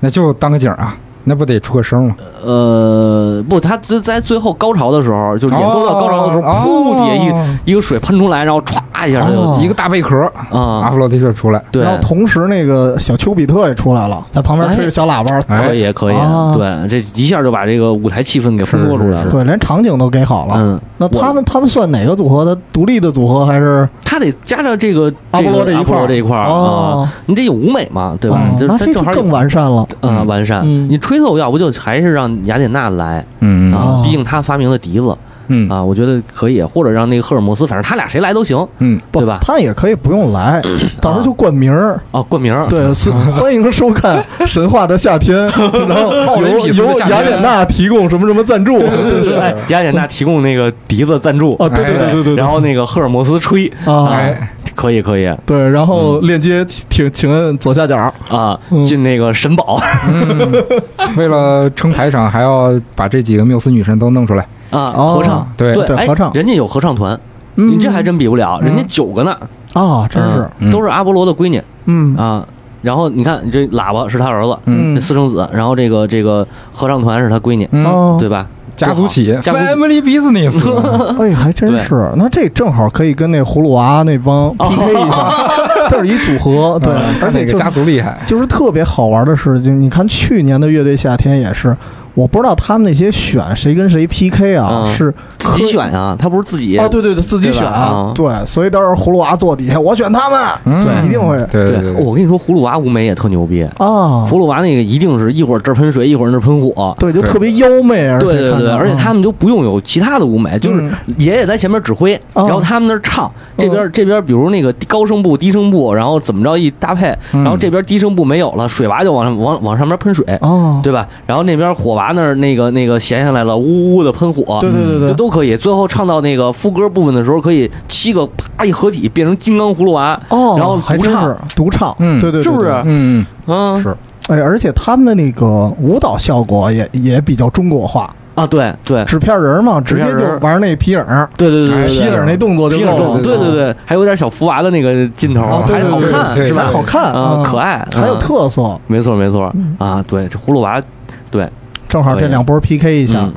那就当个景儿啊，那不得出个声吗？呃，不，他在在最后高潮的时候，就是演奏到高潮的时候，噗，底下一一个水喷出来，然后歘一下就哦。一个大贝壳啊，阿啊弗，洛狄特出来。对，然后同时那个小丘比特也出来了，在旁边吹着小喇叭，哎。可以可以，啊对，这一下就把这个舞台气氛给烘托出来了。对，连场景都给好了。嗯，那他们他们算哪个组合的？独立的组合还是？他得加上这个阿波罗这个这一块儿波罗这一块儿哦。啊，你得有舞美嘛，对吧？哦？这那这就更完善了。嗯完善。嗯。你吹奏要不就还是让雅典娜来嗯。啊哦，毕竟他发明的笛子嗯。啊，我觉得可以，或者让那个赫尔墨斯，反正他俩谁来都行，嗯，对吧？他也可以不用来，(clears throat) 到时候就冠名儿。啊，冠名儿。对，是欢迎收看《神话的夏天》，(laughs) 然后由由雅典娜提供什么什么赞助。对对对哎，雅典娜提供那个笛子赞助，啊，对对对对对，然后那个赫尔墨斯吹，啊，哎，可以可以。对，然后链接请请摁左下角。啊嗯，进那个神堡嗯，(laughs) 为了撑排场，还要把这几个缪斯女神都弄出来。啊，哦合唱，对对哎合唱人家有合唱团，嗯你这还真比不了，人家九个呢，啊，真是，嗯都是阿波罗的闺女嗯啊。然后你看，你这喇叭是他儿子，嗯私生子，然后这个这个合唱团是他闺女，嗯，哦，对吧？家族企业，family business。(laughs) 哎，还真是，那这正好可以跟那葫芦娃那帮 PK 一下，(laughs) 这是一组合，(laughs) 对，嗯而且家族厉害？就是特别好玩的是，就你看去年的乐队夏天也是，我不知道他们那些选谁跟谁 PK 啊，嗯。是自己选啊，他不是自己哦，对对对，自己选啊对，所以到时候葫芦娃坐底下，我选他们，嗯。对，一定会对对对，我跟你说，葫芦娃舞美也特牛逼，啊，葫芦娃那个一定是一会儿这儿喷水，一会儿那儿喷火。对，就特别妖媚，而且对对对，而且他们就不用有其他的舞美，就是嗯爷爷在前面指挥，哦然后他们那儿唱，这边这边比如那个高声部、低声部，然后怎么着一搭配，嗯然后这边低声部没有了，水娃就往上往往上面喷水，哦，对吧？然后那边火娃那儿那个那个闲下来了，呜呜的喷火，这对对对对，都可以。最后唱到那个副歌部分的时候，可以七个啪一合体变成金刚葫芦娃，哦，然后独唱。还独唱，嗯对对，是不是？嗯，嗯，是。哎，而且他们的那个舞蹈效果也也比较中国化，啊，对对。纸片人嘛，直接纸片人就玩那皮影儿，对对对皮影那动作对对对，还有点小福娃的那个劲头还好对对对看是吧？好看。啊，嗯。可爱，还有嗯特色，没错没错。嗯。啊，对，这葫芦娃，对，正好这两波 PK 一下。嗯，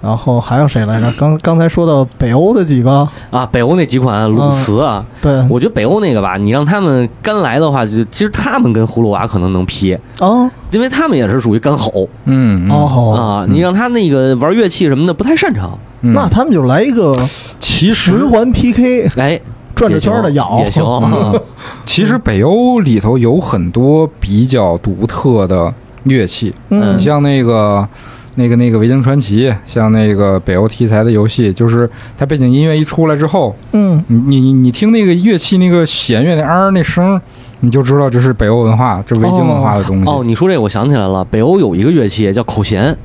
然后还有谁来着？刚刚才说到北欧的几个，啊，北欧那几款鲁茨啊，对。我觉得北欧那个吧，你让他们干来的话，就其实他们跟葫芦娃可能能 P，啊因为他们也是属于干吼嗯，嗯，哦，啊，你让他那个玩乐器什么的不太擅长，嗯。那他们就来一个其实循环 PK，哎，转着圈的咬。也行，啊。(laughs) 其实北欧里头有很多比较独特的乐器，嗯你像那个。那个那个《维京传奇》，像那个北欧题材的游戏，就是它背景音乐一出来之后，嗯你你你你听那个乐器那个弦乐那啊那声，你就知道这是北欧文化，这是维京文化的东西。哦，你说这个我想起来了，北欧有一个乐器叫口弦，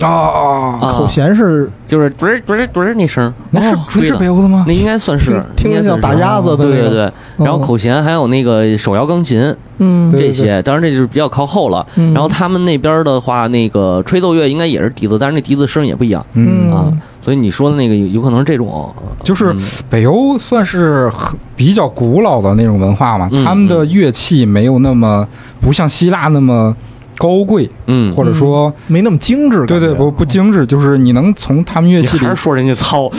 哦哦，啊口弦是就是嘟儿嘟儿嘟儿那声儿，那是哦那是北欧的吗那？应该算是听着像打鸭子的那个对对对。然后口弦还有那个手摇钢琴嗯这些，当然这就是比较靠后了。嗯然后他们那边的话，那个吹奏乐应该也是笛子，但是那笛子声也不一样嗯啊。所以你说的那个有有可能是这种，就是嗯北欧算是比较古老的那种文化嘛，嗯他们的乐器没有那么不像希腊那么高贵，嗯，或者说没那么精致。对对不不精致，就是你能从他们乐器里还是，说人家糙，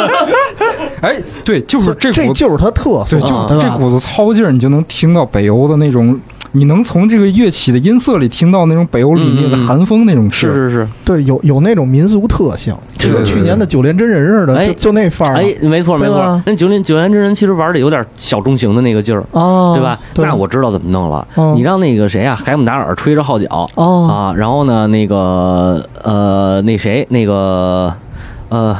(laughs) 哎，对，就是这股这就是他特色，对，就这股子糙劲儿，你就能听到北欧的那种，你能从这个乐器的音色里听到那种北欧凛冽的寒风那种。是是是，对有有那种民俗特性，就跟去年的九连真人似的，哎就就那范儿嘛。哎，没错没错，那九连九连真人其实玩的有点小中型的那个劲儿，啊，对吧？那我知道怎么弄了，嗯你让那个谁啊，海姆达尔吹着号角哦。啊，然后呢，那个呃，那谁，那个呃，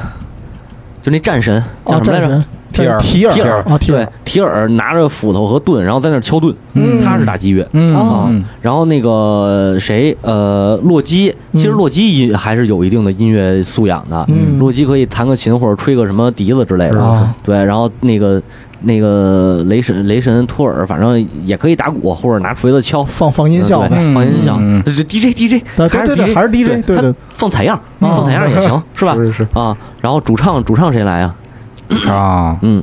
就那战神叫哦，什么来着？提尔提尔提尔啊，提对尔，，提尔拿着斧头和盾，然后在那儿敲盾，嗯他是打击乐。嗯哦嗯然后那个谁，呃，洛基，其实嗯洛基音还是有一定的音乐素养的。嗯洛基可以弹个琴或者吹个什么笛子之类的。啊对，然后那个那个雷神雷神托尔，反正也可以打鼓或者拿锤子敲。放放音效对呗。嗯放音效嗯，对对 DJ DJ，对还是对对 DJ，还是 DJ 对他放采样，嗯放采样也行，是吧？是是啊，然后主唱主唱谁来啊？是啊，嗯，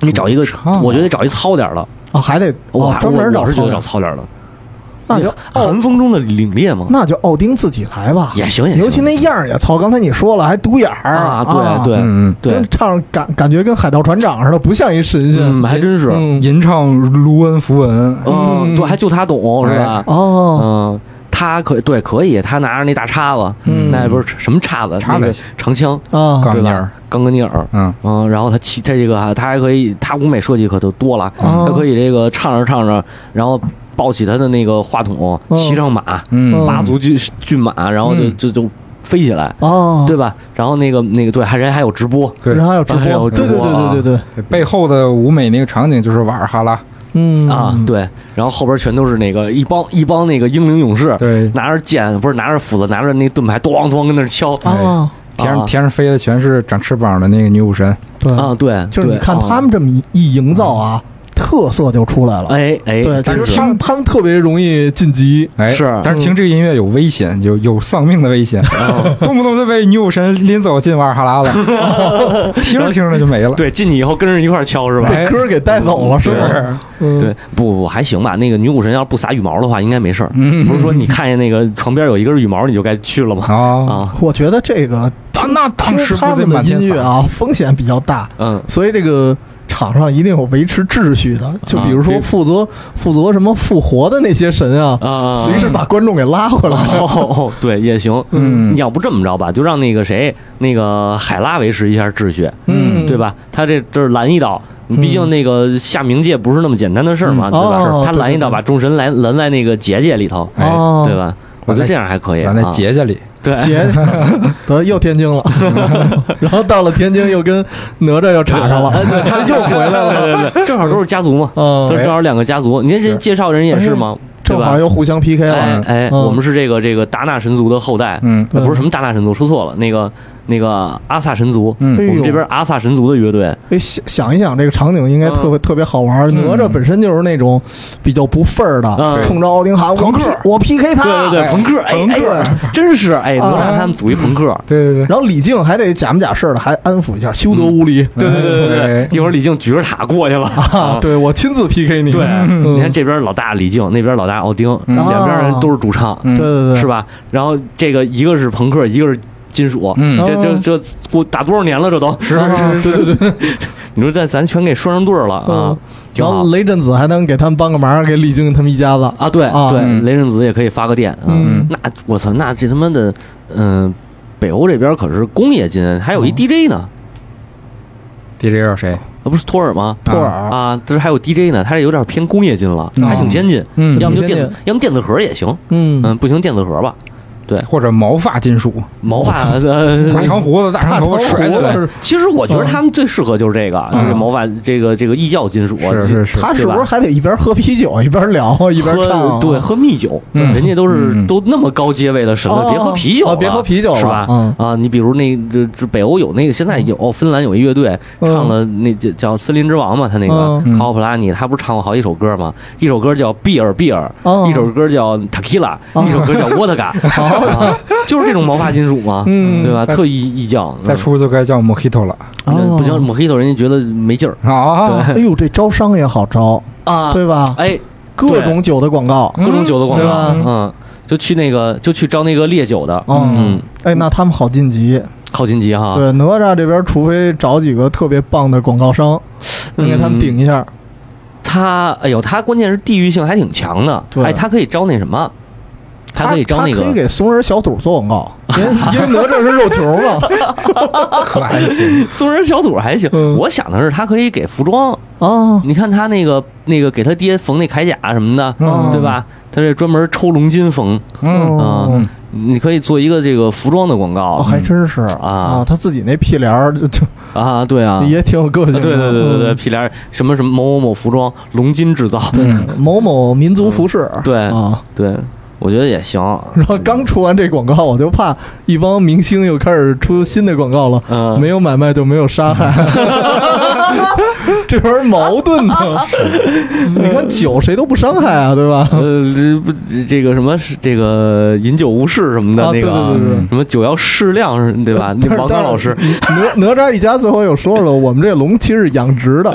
你找一个，我觉得找一糙点儿的，啊，还得我哦专门找我是觉得找糙点儿的，那就寒风中的凛冽嘛，那就奥丁自己来吧，也行也行，尤其那样儿也糙。刚才你说了，还独眼儿啊，对对嗯对，唱感感觉跟海盗船长似的，不像一神仙。嗯，还真是，嗯。吟唱卢恩符文，嗯，嗯。对，还就他懂是吧？哦，嗯，他可对可以，他拿着那大叉子，嗯。那也不是什么叉子，那个叉子长枪，钢尼尔？钢格尼尔，嗯，嗯，然后他骑他这个他还可以，他舞美设计可就多了，哦。他可以这个唱着唱着，然后抱起他的那个话筒，哦。骑上马，嗯。八足骏骏马，然后就嗯。就就飞起来，哦，对吧？然后那个那个对，还人还有直播，对。人还有直还有播，对对对对，对背后的舞美那个场景就是瓦尔哈拉，嗯。啊，，对，然后后边全都是那个一帮一帮那个英灵勇士，对，拿着剑不是拿着斧子，拿着那盾牌，咣咣跟那敲啊，天上啊。天上飞的全是长翅膀的那个女武神，对，啊，对，就是你看他们这么一一营造啊，特色就出来了。哎哎，对，其实他们他们特别容易晋级。哎，是但是听这个音乐有危险，有有丧命的危险，(laughs) 动不动就被女武神拎走进瓦尔哈拉了，(laughs) 听着听着就没了。对进去以后跟着一块敲是吧？哎被歌儿给带走了，是吧？对，不不还行吧。那个女武神要是不撒羽毛的话，应该没事儿。嗯不是说你看见那个床边有一根羽毛，你就该去了吗？啊，啊，我觉得这个听那当听时他们的音乐啊，风险比较大，嗯，所以这个场上一定有维持秩序的。就比如说负责负责什么复活的那些神啊，啊，随时把观众给拉回来。哦哦，(laughs) 对，也行。嗯你要不这么着吧，就让那个谁，那个海拉维持一下秩序，嗯对吧？他这这是拦一道，毕竟那个下冥界不是那么简单的事儿嘛，嗯对吧？哦他拦一刀，对对对把众神拦拦在那个结界里头，哎哦，对？吧？我觉得这样还可以拦在。结界里，对，姐，得又天津了，(laughs) 然后到了天津又跟哪吒又插上了，他又回来了，(laughs) 对对对，正好都是家族嘛，嗯都，正好两个家族。你看这介绍人也是吗？正好？又互相 PK 哎了。哎，嗯。我们是这个这个达纳神族的后代，嗯。呃不是什么达纳神族，说错了，那个那个阿萨神族，我们这边阿萨神族的乐队，哎，想想一想，这个场景应该特嗯。别特别好玩。哪吒本身就是那种比较不份儿的，嗯。冲着奥丁喊：“我朋克。我 PK 他。”对对对，哎。朋克，哎朋克。哎，真是哎，啊。哪吒他们组一朋克，对对对，然后李靖还得假模假式的，还安抚一下，休得无礼。对对对对哎。对，一会儿李靖举着塔过去了，啊，对我亲自 PK 你。对，嗯。你看这边老大李靖，那边老大奥丁，嗯两边人都是主唱，嗯。对对对，是？吧？然后这个一个是朋克，一个是金属，嗯这这这过打多少年了？这都是啊对对对。你说这咱全给拴上对儿了啊嗯，挺好然后雷震子还能给他们帮个忙，给李靖他们一家子。啊！对啊对，嗯雷震子也可以发个电啊。嗯那我操，那这他妈的，嗯，北欧这边可是工业金，还有一 DJ 呢，DJ 是谁？那不是托尔吗？托尔啊，这还有 DJ 呢，他这有点偏工业金了，嗯还挺先进。嗯要么就电要么电子盒也行。嗯嗯，不行电子盒吧。或者毛发金属，毛发呃大长胡子，大长头发甩起来，大长胡子其实我觉得他们最适合就是这个，就是毛发这个这个异教金属，是是是，他是不是还得一边喝啤酒一边聊一边唱对，喝蜜酒，嗯。人家都是嗯。都那么高阶位的神了，哦别喝啤酒别喝啤酒了是吧？嗯。啊，你比如那这这北欧有那个，现在有芬兰有一乐队嗯。唱了那叫叫《森林之王》嘛，他那个嗯。考普拉尼，他不是唱过好几首歌吗？一首歌叫 Beer Beer，哦。一首歌叫 Tequila，哦。一首歌叫 Vodka，(laughs) (laughs) 啊 (laughs) 就是这种毛发金属嘛，嗯对吧？特意意叫，再出就该叫 Mojito 了不叫 Mojito，人家觉得没劲儿啊！哎呦，这招商也好招，啊，对吧？哎，各种酒的广告，各种酒的广告，嗯，就去那个就去招那个烈酒的，哦嗯，哎，那他们好晋级。好晋级哈，对，哪吒这边除非找几个特别棒的广告商，能给他们顶一下。他哎呦，他关键是地域性还挺强的，对哎，他可以招那什么，他可以招那个他可以给松仁小肚做广告，(laughs) 因为因为哪吒是肉球嘛。(laughs) 可还行，(laughs) 松仁小肚还行，嗯我想的是他可以给服装，啊，你看他那个那个给他爹缝那铠甲什么的，嗯对吧？他这专门抽龙筋缝，嗯你可以做一个这个服装的广告哦，还真是啊他自己那屁帘儿就就啊，对啊，也挺有个性。对对对对对，嗯屁帘儿什么什么某某某服装龙筋制造，对，某某民族服饰。对啊，对，我觉得也行。然后刚出完这广告，我就怕一帮明星又开始出新的广告了。嗯，没有买卖就没有杀害，(laughs) (laughs) 这玩意儿矛盾呢。(laughs) 你看酒谁都不伤害啊，对吧？呃，这不这个什么这个饮酒无事什么的啊那个什么酒要适量，对吧？那王刚老师哪哪吒一家最后又说了，我们这龙其实是养殖的，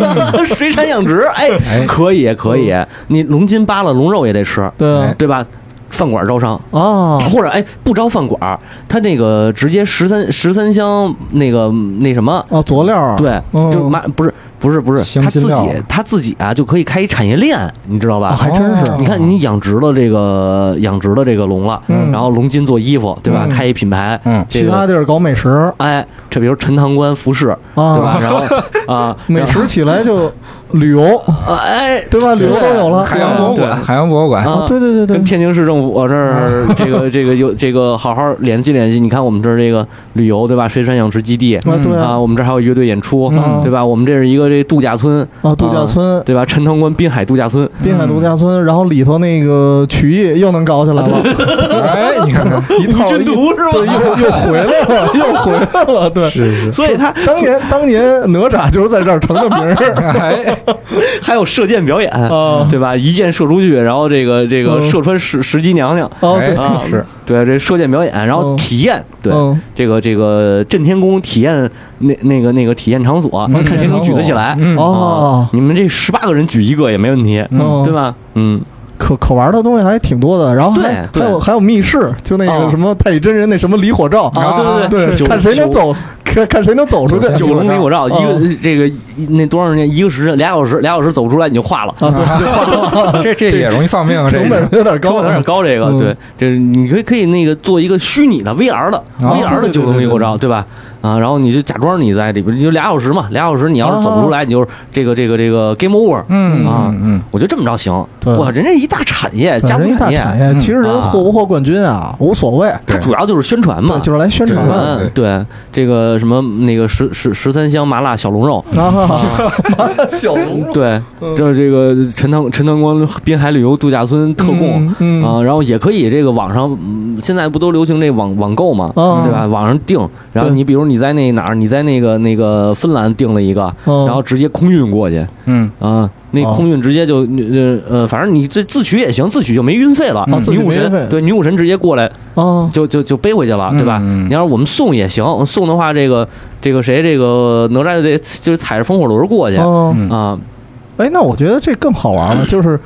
(laughs) 水产养殖，哎哎，可以可以，你龙筋扒了，龙肉也得吃，对啊对吧？饭馆招商，啊，或者哎不招饭馆，他那个直接十三十三香那个那什么，啊，佐料啊，对，嗯就买不是不是不是，他自己他自己啊就可以开一产业链，你知道吧？啊还真是。哦你看，你养殖了这个养殖了这个龙了，嗯。然后龙筋做衣服，对吧？嗯。开一品牌，嗯。这个其他地儿搞美食。哎，这比如陈塘关服饰，啊，对吧？然后啊，(laughs) 美食起来就旅游，啊，哎，对吧？旅游都有了，海洋博物馆，海洋博物馆，啊啊，对对对对，跟天津市政府我这儿 (laughs) 这个这个有这个好好联系联系。你看我们这儿这个旅游对吧？水产养殖基地啊对啊，啊我们这儿还有乐队演出嗯对吧？我们这是一个这度假村啊，度假村。对吧？陈塘关滨海度假村，滨海度假村，然后里头那个曲艺又能搞起来了，哎，你看看，(laughs) 一套军图是吧对，又又回来了，又回来了，对。是是，所以他当年当年哪吒就是在这儿成的名儿 (laughs) 哎，(laughs) 还有射箭表演，啊对吧？一箭射出去，然后这个这个嗯。射穿石石矶娘娘，哦，对，哎啊是，对，这射箭表演，然后嗯。体验，对，嗯。这个这个震天宫体验那那个那个体验场所，嗯看谁能举得起来。嗯哦啊，，你们这十八个人举一个也没问题，嗯。对吧？嗯，可可玩的东西还挺多的，然后还有还有密室，就那哦。个什么太乙真人那什么离火罩啊，对对对，看谁能走，看看谁能走出去。九九龙离我绕，一嗯个这个那多长时间？一个时辰，俩小时，俩小时走不出来你就化了。啊，对，就 (laughs) 化了，这这也容易丧命啊，这成本有点高，有点高，这个嗯。对，这你可以可以那个做一个虚拟的 VR 的哦 VR 的九龙离我绕，对对吧？啊，然后你就假装你在里边，你就俩小时嘛，俩小时你要是走不出来，你就是这个这个这个 game over。嗯啊嗯。我觉得这么着行，对。哇，人家一大产业，家族产业，其实人啊获不获冠军啊无所谓，他主要就是宣传嘛，，就是来宣传对这个什么那个十十十三香麻辣小龙肉，啊，(laughs) 小龙肉。对，嗯。就是这个陈塘陈塘关滨海旅游度假村特供。啊，然后也可以这个网上，嗯现在不都流行这网网购嘛，啊。对吧？网上订，然后你比如你在那哪儿，你在那个那个芬兰订了一个，嗯。然后直接空运过去。嗯。啊，那哦。空运直接就呃呃，反正你这自取也行，自取就没运费了。啊自取女武没运费。神对女武神直接过来啊，就就就背回去了，对吧？你要是我们送也行，送的话，这个这个谁，这个哪吒就得就是踩着风火轮过去。哦。嗯啊，哎，那我觉得这更好玩了，(laughs) 就是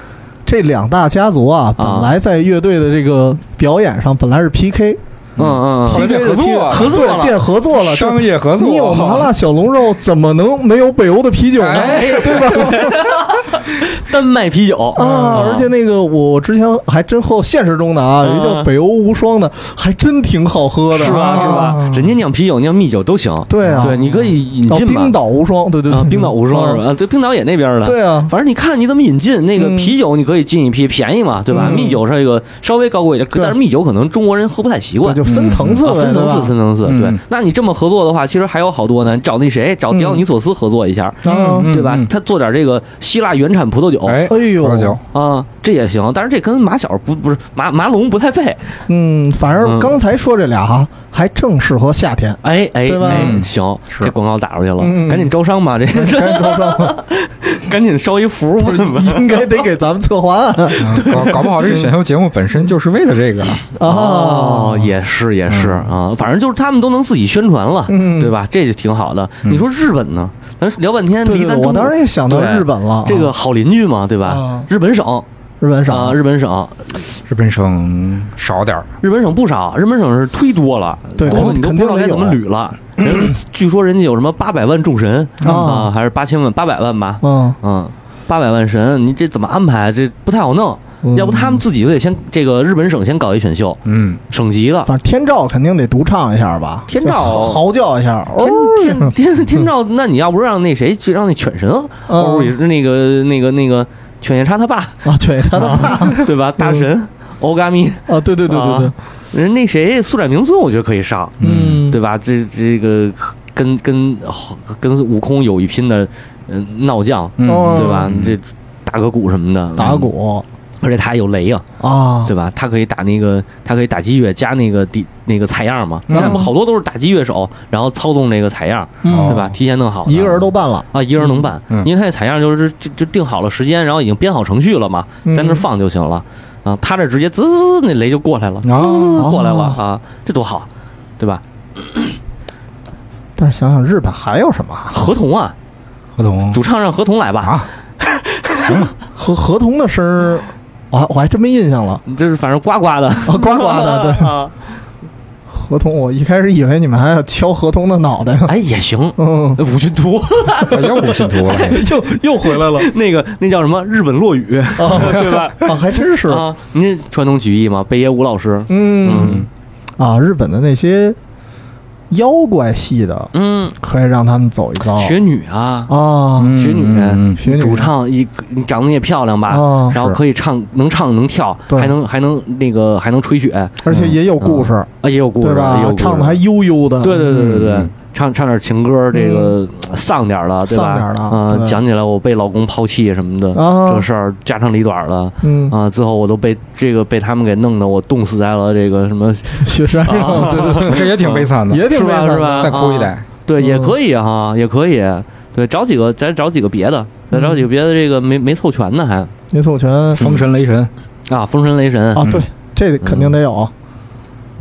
这两大家族啊，本来在乐队的这个表演上本来是 PK，嗯嗯合作了。合作变合作了，商业合作，你有麻辣小龙肉，怎么能没有北欧的啤酒呢？哎 (laughs) 对吧？(laughs) 丹麦啤酒。啊，而且那个我之前还真喝，现实中的啊，有一叫北欧无双的，还真挺好喝的，是吧是吧？啊？人家酿啤酒、酿蜜酒都行，对啊，对，你可以引哦，进嘛冰。岛无双，对对对，啊，冰岛无双是吧？对，冰岛也那边的。对啊，反正你看你怎么引进那个嗯。啤酒，你可以进一批便宜嘛，对吧？嗯。蜜酒是这个稍微高贵一点，但是蜜酒可能中国人喝不太习惯分层次啊，分层次，分层次。嗯对，那你这么合作的话，其实还有好多呢。找那谁，找迪奥尼索斯合作一下，啊嗯对吧？他做点这个希腊原产葡萄酒，哎哎呦葡萄酒啊，这也行。但是这跟马小不不是马马龙不太配。嗯，反正嗯刚才说这俩哈，还正适合夏天。哎哎对吧哎，嗯行，这广告打出去了，嗯赶紧招商吧，这 (laughs) 赶紧招商吧 (laughs) 赶紧烧一符不是。(laughs) 应该得给咱们策划案啊搞搞不好这个选秀节目本身就是为了这个。哦，也是也是啊，反正就是他们都能自己宣传了，嗯对吧？这就挺好的。你说日本呢？咱聊半天，离咱我当然也想到日本了，这个好邻居嘛，对吧啊？日本省日本省啊，日本省，日本省少点儿，日本省不少，日本省是忒多了，对多了你都肯不知道该怎么捋了。人 (clears throat) 据说人家有什么八百万众神啊啊，还是八千万、八百万吧？嗯，嗯，八百万神，你这怎么安排？这不太好弄。嗯。要不他们自己就得先这个日本省先搞一选秀，嗯，省级的。反正天照肯定得独唱一下吧，天照。嚎叫一下，天哦。天天天照，那你要不让那谁去让那犬神嗯。欧里那个那个那个犬夜叉他爸啊，犬夜叉，他的爸对吧？大神欧嘎咪，啊，对对对对对。啊，人那谁速斩明尊，我觉得可以上，嗯，对吧？这这个跟跟跟悟空有一拼的，嗯，闹将，嗯。哦对吧？这打个鼓什么的，打鼓而且他还有雷啊，啊，对吧？他可以打那个，他可以打击乐加那个底那个采样嘛。嗯现在不好多都是打击乐手，然后操纵那个采样，嗯对吧？提前弄好的，一个人都办了，啊，一个人能办，嗯因为他那采样就是就就定好了时间，然后已经编好程序了嘛，嗯在那放就行了。啊，他这直接滋那雷就过来了，滋哦过来了啊，这多好，对吧？(coughs) 但是想想日本还有什么啊合同啊，合同主唱让合同来吧，啊，(laughs) 行吧，合合同的声儿，我还我还真没印象了。就是反正呱呱的，啊，呱呱的，(laughs) 对，啊，合同，我一开始以为你们还要敲合同的脑袋呢。哎也行，嗯，五军图。(laughs) 哎又不信徒了，(laughs) 又又回来了。那个那叫什么？日本落语，对吧？啊，还真是。啊，您传统曲艺嘛，北野武老师，嗯。啊，日本的那些妖怪系的，嗯，可以让他们走一遭。雪女啊，啊，嗯雪女嗯雪女。主唱一你长得也漂亮吧，啊，然后可以唱，能唱能跳，对。还能还能那个还能吹雪。啊，而且也有故事。啊，也有故事，对吧？也有？故事。唱的还悠悠的，对对对对对。嗯，唱唱点情歌，这个丧点儿的，对吧？丧点儿的啊，对。讲起来我被老公抛弃什么的啊。这事儿，家长里短的嗯，啊，最后我都被这个被他们给弄得我冻死在了这个什么，(laughs) 雪山上，啊对对对，这也挺悲惨的，也挺是吧悲惨的是吧再哭一代，对，嗯。也可以哈，也可以，对，找几个再找几个别的，再找几个别的，这个没没凑全呢还。没凑全封神雷神，啊，封神雷神。啊，对，这肯定得有。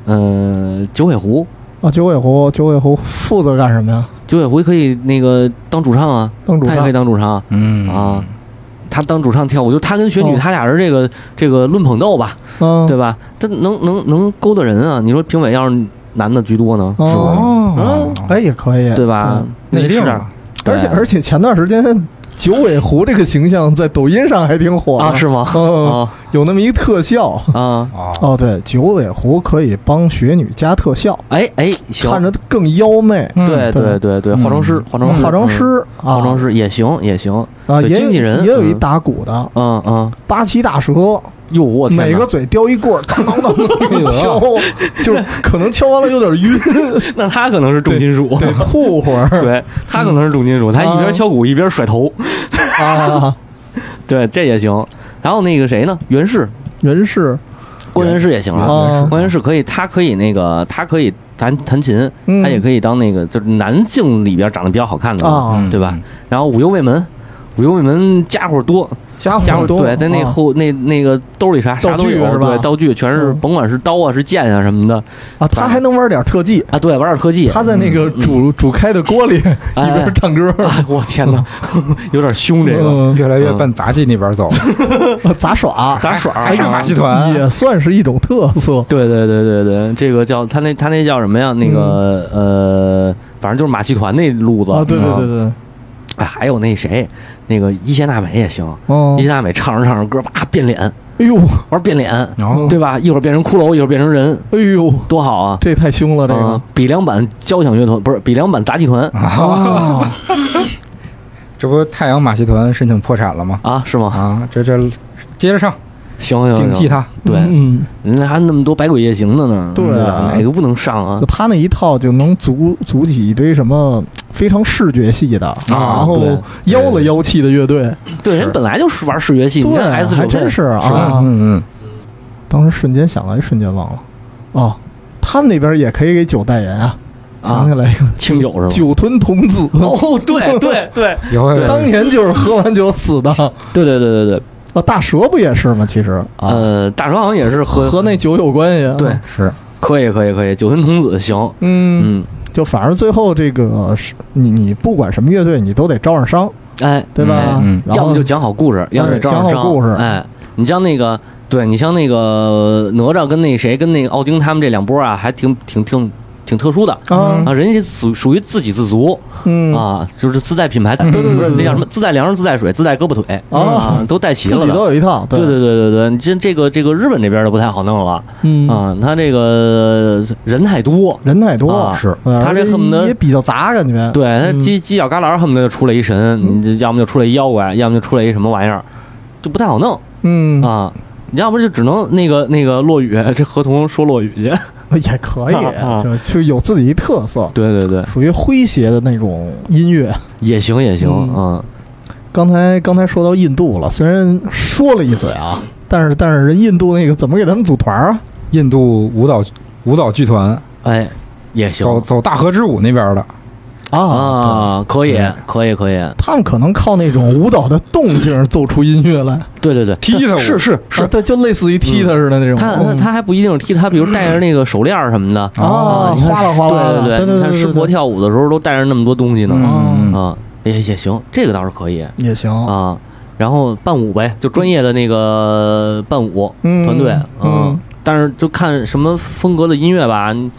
嗯，九尾狐，啊。九尾狐，九尾狐负责干什么呀？九尾狐可以那个当主唱啊，当主他也可以唱当主唱嗯啊。他当主唱跳舞，就他跟雪女，哦他俩人这个这个论捧逗吧，嗯，对吧？这能能能勾搭人啊！你说评委要是男的居多呢，是不是？哦，哎，也可以，对吧？内定那是了，而且对而且前段时间九尾狐这个形象在抖音上还挺火的。啊，是吗？有那么一特效。啊，哦，哦，对，九尾狐可以帮雪女加特效，哎哎，看着更妖媚。嗯对对。对对，化妆师，化妆师，化妆师化妆师也行也行，啊，经纪人也有一嗯。打鼓的。嗯嗯，八岐大蛇，哟，我天每个嘴叼一棍儿，当当当敲，就是 (laughs) 可能敲完了有点晕，(laughs) 那他可能是重金属，对吐会儿。(laughs) 对他可能是重金属，他一边敲鼓一边甩头，啊。对，这也行。然后那个谁呢？袁氏，袁氏。关元氏也行啊。啊，关元氏可以，他可以那个，他可以弹弹琴，嗯。他也可以当那个就是男性里边长得比较好看的，对吧？然后五幽卫门，五幽卫门家伙多，家家伙伙多，对，在那啊后那那个兜里啥啥道都有，具是吧对，道具全是嗯甭管是刀啊是剑啊什么的啊，他还能玩点特技，啊，对，玩点特技。他在那个煮煮开的锅里 (laughs) 一边唱歌，哎，我天哪，(laughs) 有点凶这个。嗯越来越奔杂技那边走，(laughs) 杂耍，杂耍还上马戏团，也算是一种特色。对对对对对，这个叫他那他那叫什么呀？那个、呃，反正就是马戏团那路子啊，对对对对，哎，还有那谁，那个伊邪那美也行。哦伊，邪那美唱着唱着歌，叭变脸，哎呦，玩变脸，对吧？一会儿变成骷髅，一会儿变成人，哎呦，多好啊！这太凶了，这嗯个比良版交响乐团不是比良版杂技团啊，这不太阳马戏团申请破产了吗？啊？是吗？啊，这这接着上，行行行，顶替他，对，嗯，人家还那么多百鬼夜行的呢，对啊哪个不能上啊就？他那一套就能组组起一堆什么非常视觉系的，然后妖了妖气的乐队，对，人本来就是玩视觉系，你对，看 S 还真是啊。嗯嗯，当时瞬间想到，一瞬间忘了，哦，他们那边也可以给酒代言啊，想起来一个清酒是吧？酒吞童子，哦，对对 (laughs) 对。当年就是喝完酒死的。对对对对对，啊，大蛇不也是吗？其实啊，呃，大蛇好像也是和和那酒有关系啊。对，是可以可以可以，酒吞童子行，嗯，嗯，就反正最后这个是你你不管什么乐队，你都得招上商，哎，对吧？嗯嗯。然后要么就讲好故事，要么就招讲好商故事。哎，你像那个，对你像那个哪吒跟那谁跟那个奥丁他们这两波啊，还挺挺挺挺特殊的啊啊，人家属属于自给自足嗯啊，就是自带品牌，对对对对那叫什么？自带粮食，自带水，自带胳膊腿啊都带齐自己了的。都有一套，对对对对对，这这个这个日本这边的不太好弄了嗯啊，他这个人太多，人太多啊是呃他这恨不得也比较杂，感觉对他嗯犄犄角旮旯恨不得就出来一神，你这要么就出来一妖怪，要么就出来一什么玩意儿，就不太好弄嗯啊。你要不就只能那个那个落雨，这合同说落雨去。(laughs) 也可以啊，就就有自己一特色，对对对，属于诙谐的那种音乐。也行也行嗯啊。刚才刚才说到印度了，虽然说了一嘴啊，但是但是人印度那个怎么给他们组团啊？印度舞蹈舞蹈剧团哎，也行走走大河之舞那边的，啊，可以嗯可以可以，他们可能靠那种舞蹈的动静奏出音乐来，对对对，踢踏舞是是啊是，对，就类似于踢他似的那种。他嗯。他还不一定是踢，他比如戴着那个手链儿什么的。啊，哗啦哗啦，对对对对，你看师伯跳舞的时候都带着那么多东西呢。嗯啊，也也行，这个倒是可以。也行。啊。然后伴舞呗，就专业的那个伴舞嗯团队，嗯，但是就看什么风格的音乐吧，你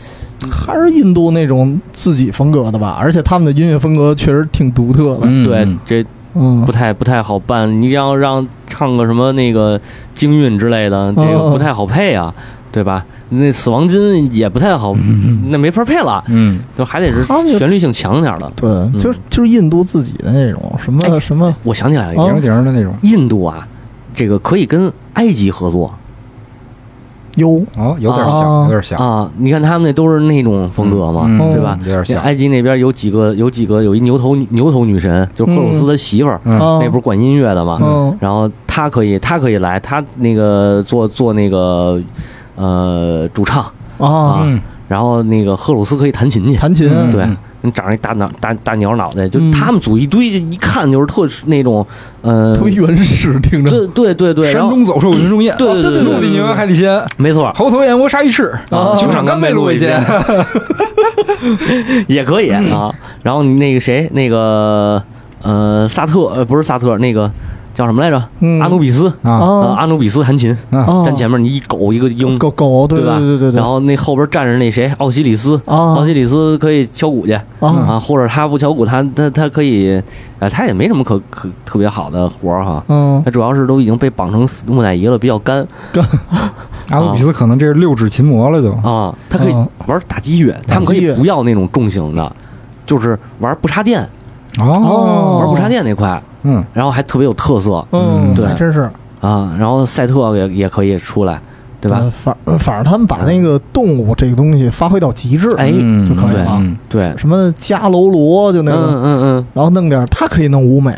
还是印度那种自己风格的吧，而且他们的音乐风格确实挺独特的。嗯对这嗯不，太不太好办。你要让唱个什么那个京韵之类的，这个嗯不太好配啊，对吧？那死亡金也不太好，那没法配了，嗯就还得是旋律性强点的。对，就是就是印度自己的那种什么哎什么我想起来了一个，哦顶顶的那种，印度啊，这个可以跟埃及合作哟，哦，有点啊。像，有点像，啊。你看他们那都是那种风格嘛，嗯对吧？有点像，埃及那边有几个有几个有一牛头牛头女神，就是赫鲁斯的媳妇儿，那不是管音乐的嘛。嗯。然后她可以，她可以来，她那个做做那个呃主唱，啊，嗯然后那个赫鲁斯可以弹琴去。弹琴，嗯对，你长着一大脑大大鸟脑袋，就嗯。他们组一堆，就一看就是特那种，呃，特别原始，听着。对对对对，山中走兽云中雁，对对对对对陆地牛羊海底鲜，没错，猴头燕窝鲨鱼翅，啊熊掌干贝鹿尾尖，(laughs) 也可以啊。然后你那个谁，那个呃萨特，呃不是萨特，那个叫什么来着？嗯。阿努比斯。啊。阿努比斯弹琴，啊啊站前面你一狗一个鹰，狗狗，对吧？对对对对，然后那后边站着那谁，奥西里斯，啊奥西里斯可以敲鼓去。啊啊，或者他不敲鼓，他他他可以，呃，他也没什么可可特别好的活儿哈。嗯。他主要是都已经被绑成木乃伊了，比较干。阿努比斯可能这是六指琴魔了就，啊。他可以啊玩打击乐，他们可以不要那种重型的，就是玩不插电，哦玩不插电那块，嗯。然后还特别有特色。嗯，对。还真是，啊。然后赛特也也可以出来，对吧？呃反反正他们把那个动物这个东西发挥到极致，哎嗯就可以了。嗯对，什么加楼罗就那嗯个，嗯嗯。然后弄点，他可以弄舞美，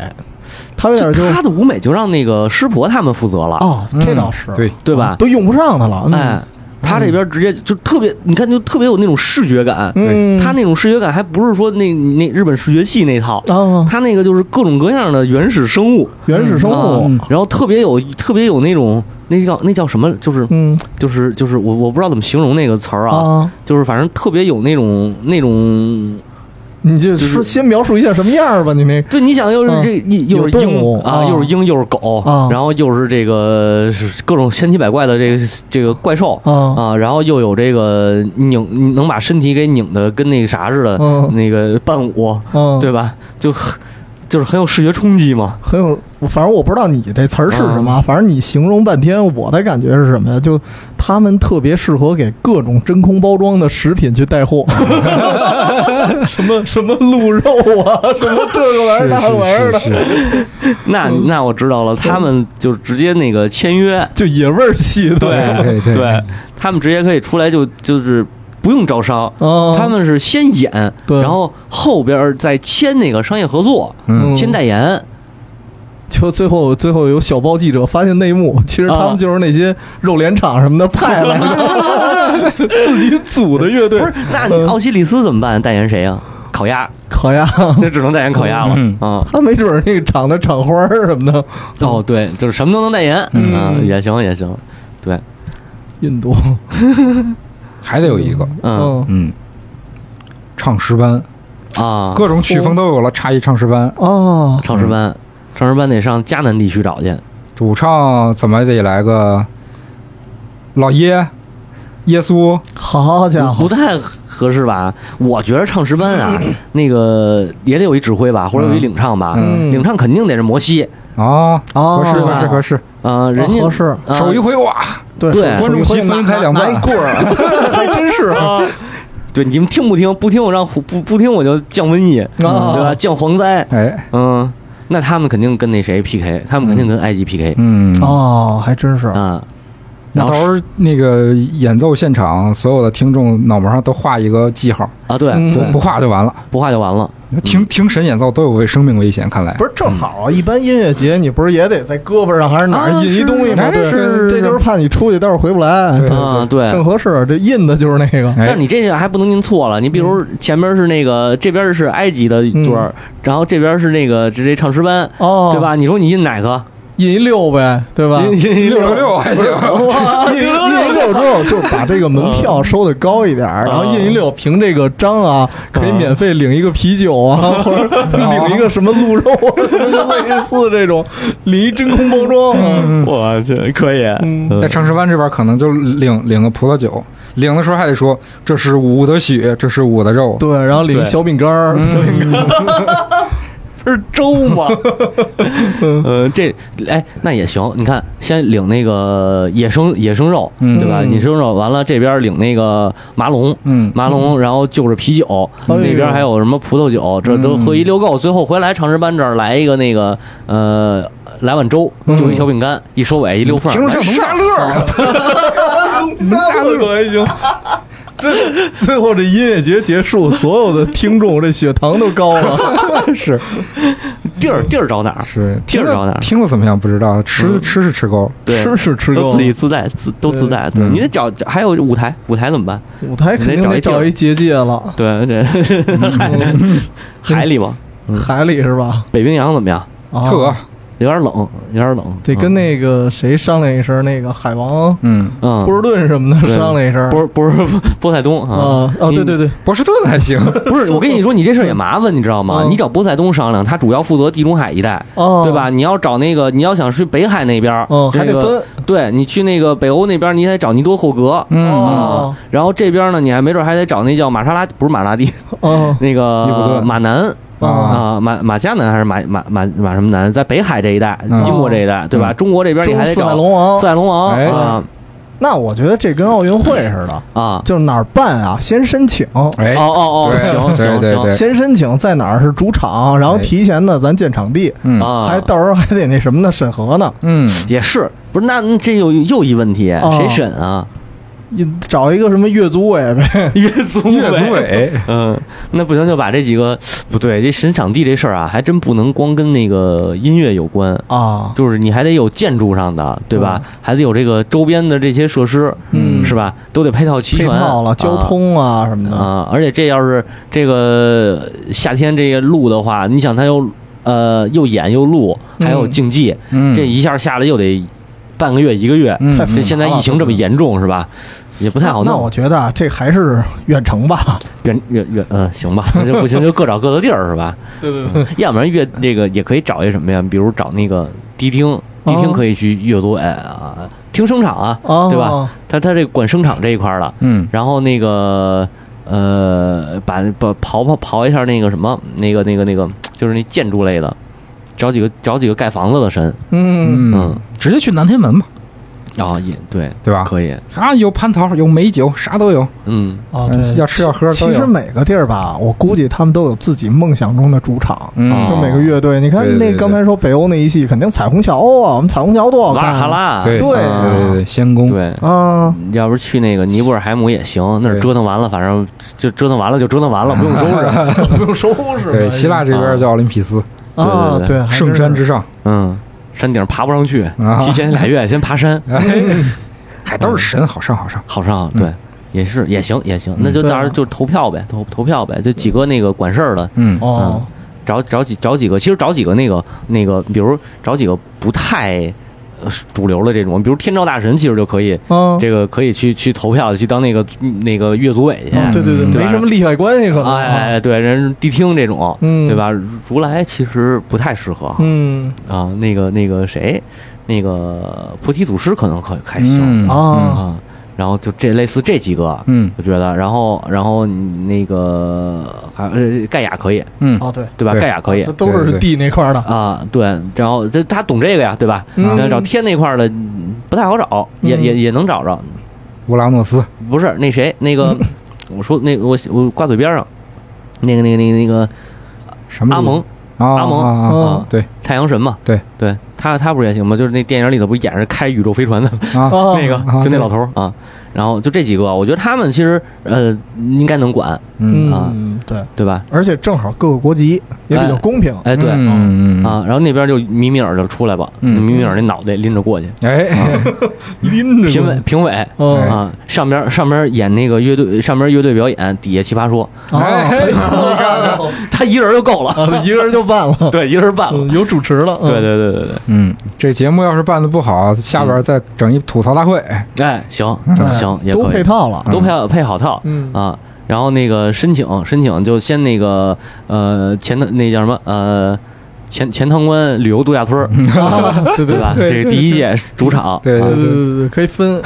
他有点就他的舞美就让那个师婆他们负责了，哦，这倒是，对，对吧？都用不上他了，嗯。哎，他这边直接就特别，你看就特别有那种视觉感。嗯，他那种视觉感还不是说那那日本视觉系那套，啊，他那个就是各种各样的原始生物，原始生物。嗯，然后特别有特别有那种那叫那叫什么，就是嗯。就是就是我我不知道怎么形容那个词啊，就是反正特别有那种那种，你就说先描述一下什么样吧，你那对，你想又是嗯。这又是有动物鹰啊，啊。又是鹰又是狗啊，然后又是这个各种千奇百怪的这个这个怪兽。啊，啊，然后又有这个拧，能把身体给拧的跟那个啥似的，嗯。那个伴舞，嗯，对吧？就很就是很有视觉冲击嘛。很有，反正我不知道你这词儿是什么，反正你形容半天，我的感觉是什么呀？就他们特别适合给各种真空包装的食品去带货，(laughs) 什么什么鹿肉啊，(laughs) 什么这个玩意儿那个玩意儿的，那那我知道了，他们就直接那个签约，就野味儿系的，对对。对他们直接可以出来就就是不用招商。啊，他们是先演，然后后边再签那个商业合作，嗯。签代言，就最后最后有小报记者发现内幕，其实他啊们就是那些肉联厂什么的派来的，(laughs) 自己组的乐队。不是，那你奥西里斯怎么办？代言谁呀？烤鸭，烤鸭，那只能代言烤鸭了。嗯。啊。他没准儿那个厂的厂花儿什么的，哦，对，就是什么都能代言，嗯。啊，也行也行，对，印度，(laughs) 还得有一个，嗯。嗯。嗯，唱诗班，啊，各种曲风都有了，差一唱诗班，哦，唱诗班，唱诗班得上迦南地区找去。主唱怎么得来个老耶，耶稣，好家伙，不太合适吧？我觉得唱诗班啊，(clears throat) 那个也得有一指挥吧，或者有一领唱吧。嗯。领唱肯定得是摩西，哦，哦。合适合适吧合适，啊，人家合适，啊。手一挥哇，对观众席分开两半 (laughs) 拿拿一棍儿，还真是啊，(laughs) 对，你们听不听？不听我让不不听我就降瘟疫，对吧？降蝗灾，哎，嗯，那他们肯定跟那谁 PK，他们肯定跟埃及 PK 嗯，哦，还真是，啊。那到时候那个演奏现场，所有的听众脑门上都画一个记号，啊，对不，不画就完了。不画就完了。听听神演奏都有为生命危险，看来不是正好啊？一般音乐节你不是也得在胳膊上还是哪儿啊印一东西吗？是这就是怕你出去待会儿回不来，对啊，对。正合适。这印的就是那个，哎但是你这个还不能印错了，你比如前面是那个这边是埃及的对儿，然后这边是那个这这唱诗班，哦，对？吧？你说你印哪个？印一六呗，对吧？印印六六六还行，(laughs) 印六之后，就把这个门票收的高一点儿，(laughs) 然后印一六凭这个章啊，可以免费领一个啤酒啊，(laughs) 或者领一个什么鹿肉 (laughs) 类似这种，领一真空包装啊。我去，可以。嗯。在长石湾这边可能就领领个葡萄酒，领的时候还得说这是我的血，这是我的肉。对，然后领一小饼干儿，小饼干是粥吗？(laughs) 呃，这哎，那也行。你看，先领那个野生野生肉，嗯对吧？野生肉完了，这边领那个麻龙，嗯，麻龙，然后就着啤酒，那边还有什么葡萄酒，这都喝一溜够。最后回来长石班这儿来一个那个呃，来碗粥，就一小饼干，一收尾一溜缝儿，听着像农家乐啊，(laughs) 农家乐可还行。(laughs) 最最后这音乐节结束，所有的听众这血糖都高了。(laughs) 是。地儿地儿找哪儿？是，地儿找哪儿。听着怎么样不知道，吃嗯。吃是吃够，对，吃是吃够。都自己自带，自都自带。对，嗯你得找还有舞台，舞台怎么办？舞台肯定得找一结界了，对，对。海 (laughs) 海里吧，海里是吧？北冰洋怎么样？啊。特有点冷，有点冷。得跟那个谁商量一声，那个海王嗯，嗯，波士顿什么的商量一声。不是不是波塞冬啊啊哦，对对，对，波士顿还行，(laughs) 不是我跟你说，你这事儿也麻烦，你知道吗？嗯你找波塞冬商量，他主要负责地中海一带，哦，对吧？？你要找那个，你要想去北海那边还得分。对你去那个北欧那边，你得找尼多霍格。嗯，然后这边呢，你还没准还得找那叫玛莎拉，不是玛莎拉蒂，哦，(laughs) 那个马南啊，啊，马马加南还是马马马马什么南，在北海这一带，嗯。英国这一带，对吧？嗯。中国这边你还得四海龙王。四。海龙王哎。啊。那我觉得这跟奥运会似的，啊！就是哪儿办啊，先申请。哎。哦，哦哦，行行行。先申请在哪儿是主场，然后哎提前呢咱建场地，嗯。啊，还到时候还得那什么呢审核呢，嗯，也是不是？那那这又又一问题，哦。谁审啊？你找一个什么月租委呗。月租月租委 (laughs) (laughs) 嗯，那不行，就把这几个不对，这审场地这事儿啊，还真不能光跟那个音乐有关，啊，就是你还得有建筑上的，对吧？还得有这个周边的这些设施，嗯是吧？都得配套齐配全，套了，交通啊什么的。啊，而且这要是这个夏天这个路的话，你想它又呃又演又录，还有嗯竞技，嗯，这一下下来又得半个月一个月，嗯这现在疫情这么严重是吧？也不太好弄那我。觉得啊这还是远程吧。远远远，嗯，行吧，(laughs) 那就不行就各找各的地儿是吧？(laughs) 对对对，要不然乐那个也可以找一什么呀？比如找那个迪厅，迪厅可以去阅读哎啊，听声场啊，哦，对吧？他他这管声场这一块儿的，嗯然后那个呃，把把刨刨刨一下那个什么，那个那个那个，就是那建筑类的，找几个找几个盖房子的神，嗯，直接去南天门吧，啊，也对，对吧？可以，啊，有蟠桃，有美酒，啥都有，嗯哦，嗯对，要吃要喝其实。每个地儿吧，我估计他们都有自己梦想中的主场。就每个乐队，你看那刚才说北欧那一系，肯定彩虹桥啊，我们彩虹桥多好瓦看啊！尔哈拉，对对啊对对对，仙宫，对。啊，要不去那个尼泊尔海姆也行，那儿折腾完了，反正就折腾完了就折腾完了，不用收拾。(laughs) 不用收拾。对，希腊这边叫奥林匹斯，啊，对圣山之上，嗯，山顶爬不上去，啊。提前俩月先爬山，(laughs) 哎，还都是神，好上好上。好上对。也是也行也行，那就到时候就投票呗，投投票呗，就几个那个管事儿的，嗯。哦，找找几找几个，其实找几个那个那个，比如找几个不太呃主流的这种，比如天照大神，其实就可以，嗯，这个可以去去投票，去当那个那个乐组委去。哦对对对，没什么利害关系可能，哎，对，人谛听这种，嗯。对吧？如来其实不太适合嗯。啊，那个那个谁，那个菩提祖师可能可还行。嗯啊，啊。然后就这类似这几个，嗯。我觉得，然后然后你那个还呃盖亚可以，嗯。哦对，对吧？盖亚可以这都是地那块儿的，啊，对，然后这他懂这个呀，对吧？嗯。然后找天那块儿的嗯不太好找，也嗯。也也能找着。乌拉诺斯，不是那谁，那个我说那个我我挂嘴边上，那个那个那个那个什么阿蒙啊阿蒙啊。对太阳神嘛，对。对，他他不是也行吗？就是那电影里头不是演着开宇宙飞船的 (laughs) 那个啊，就那老头儿啊。然后就这几个，我觉得他们其实呃应该能管，嗯。啊。嗯对，对吧？而且正好各个国籍也比较公平，哎，对。嗯嗯啊，然后那边就米米尔就出来吧，嗯。米米尔那脑袋拎着过去，哎 (laughs) 拎着评委评委，嗯啊，上边上边演那个乐队，上边乐队表演，底下奇葩说，他一人就够了，啊一个人就办了，(laughs) 对，一个人办了，嗯有主持了，嗯。对对对对对，嗯，这节目要是办的不好，下边再整一吐槽大会。哎，行哎行也都可以，配套了，都配配好套嗯。啊，然后那个申请申请就先那个呃前的那叫什么呃钱钱塘关旅游度假村 (laughs) 对对吧？这是第一届主场，对对啊对。对对，可以分。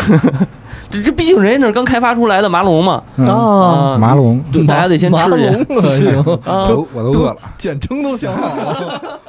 这 (laughs) 这毕竟人家那是刚开发出来的麻龙嘛，嗯。啊，麻龙，大家得先吃去。麻龙了行，(laughs) 啊。我都我都饿了。简称都想好了。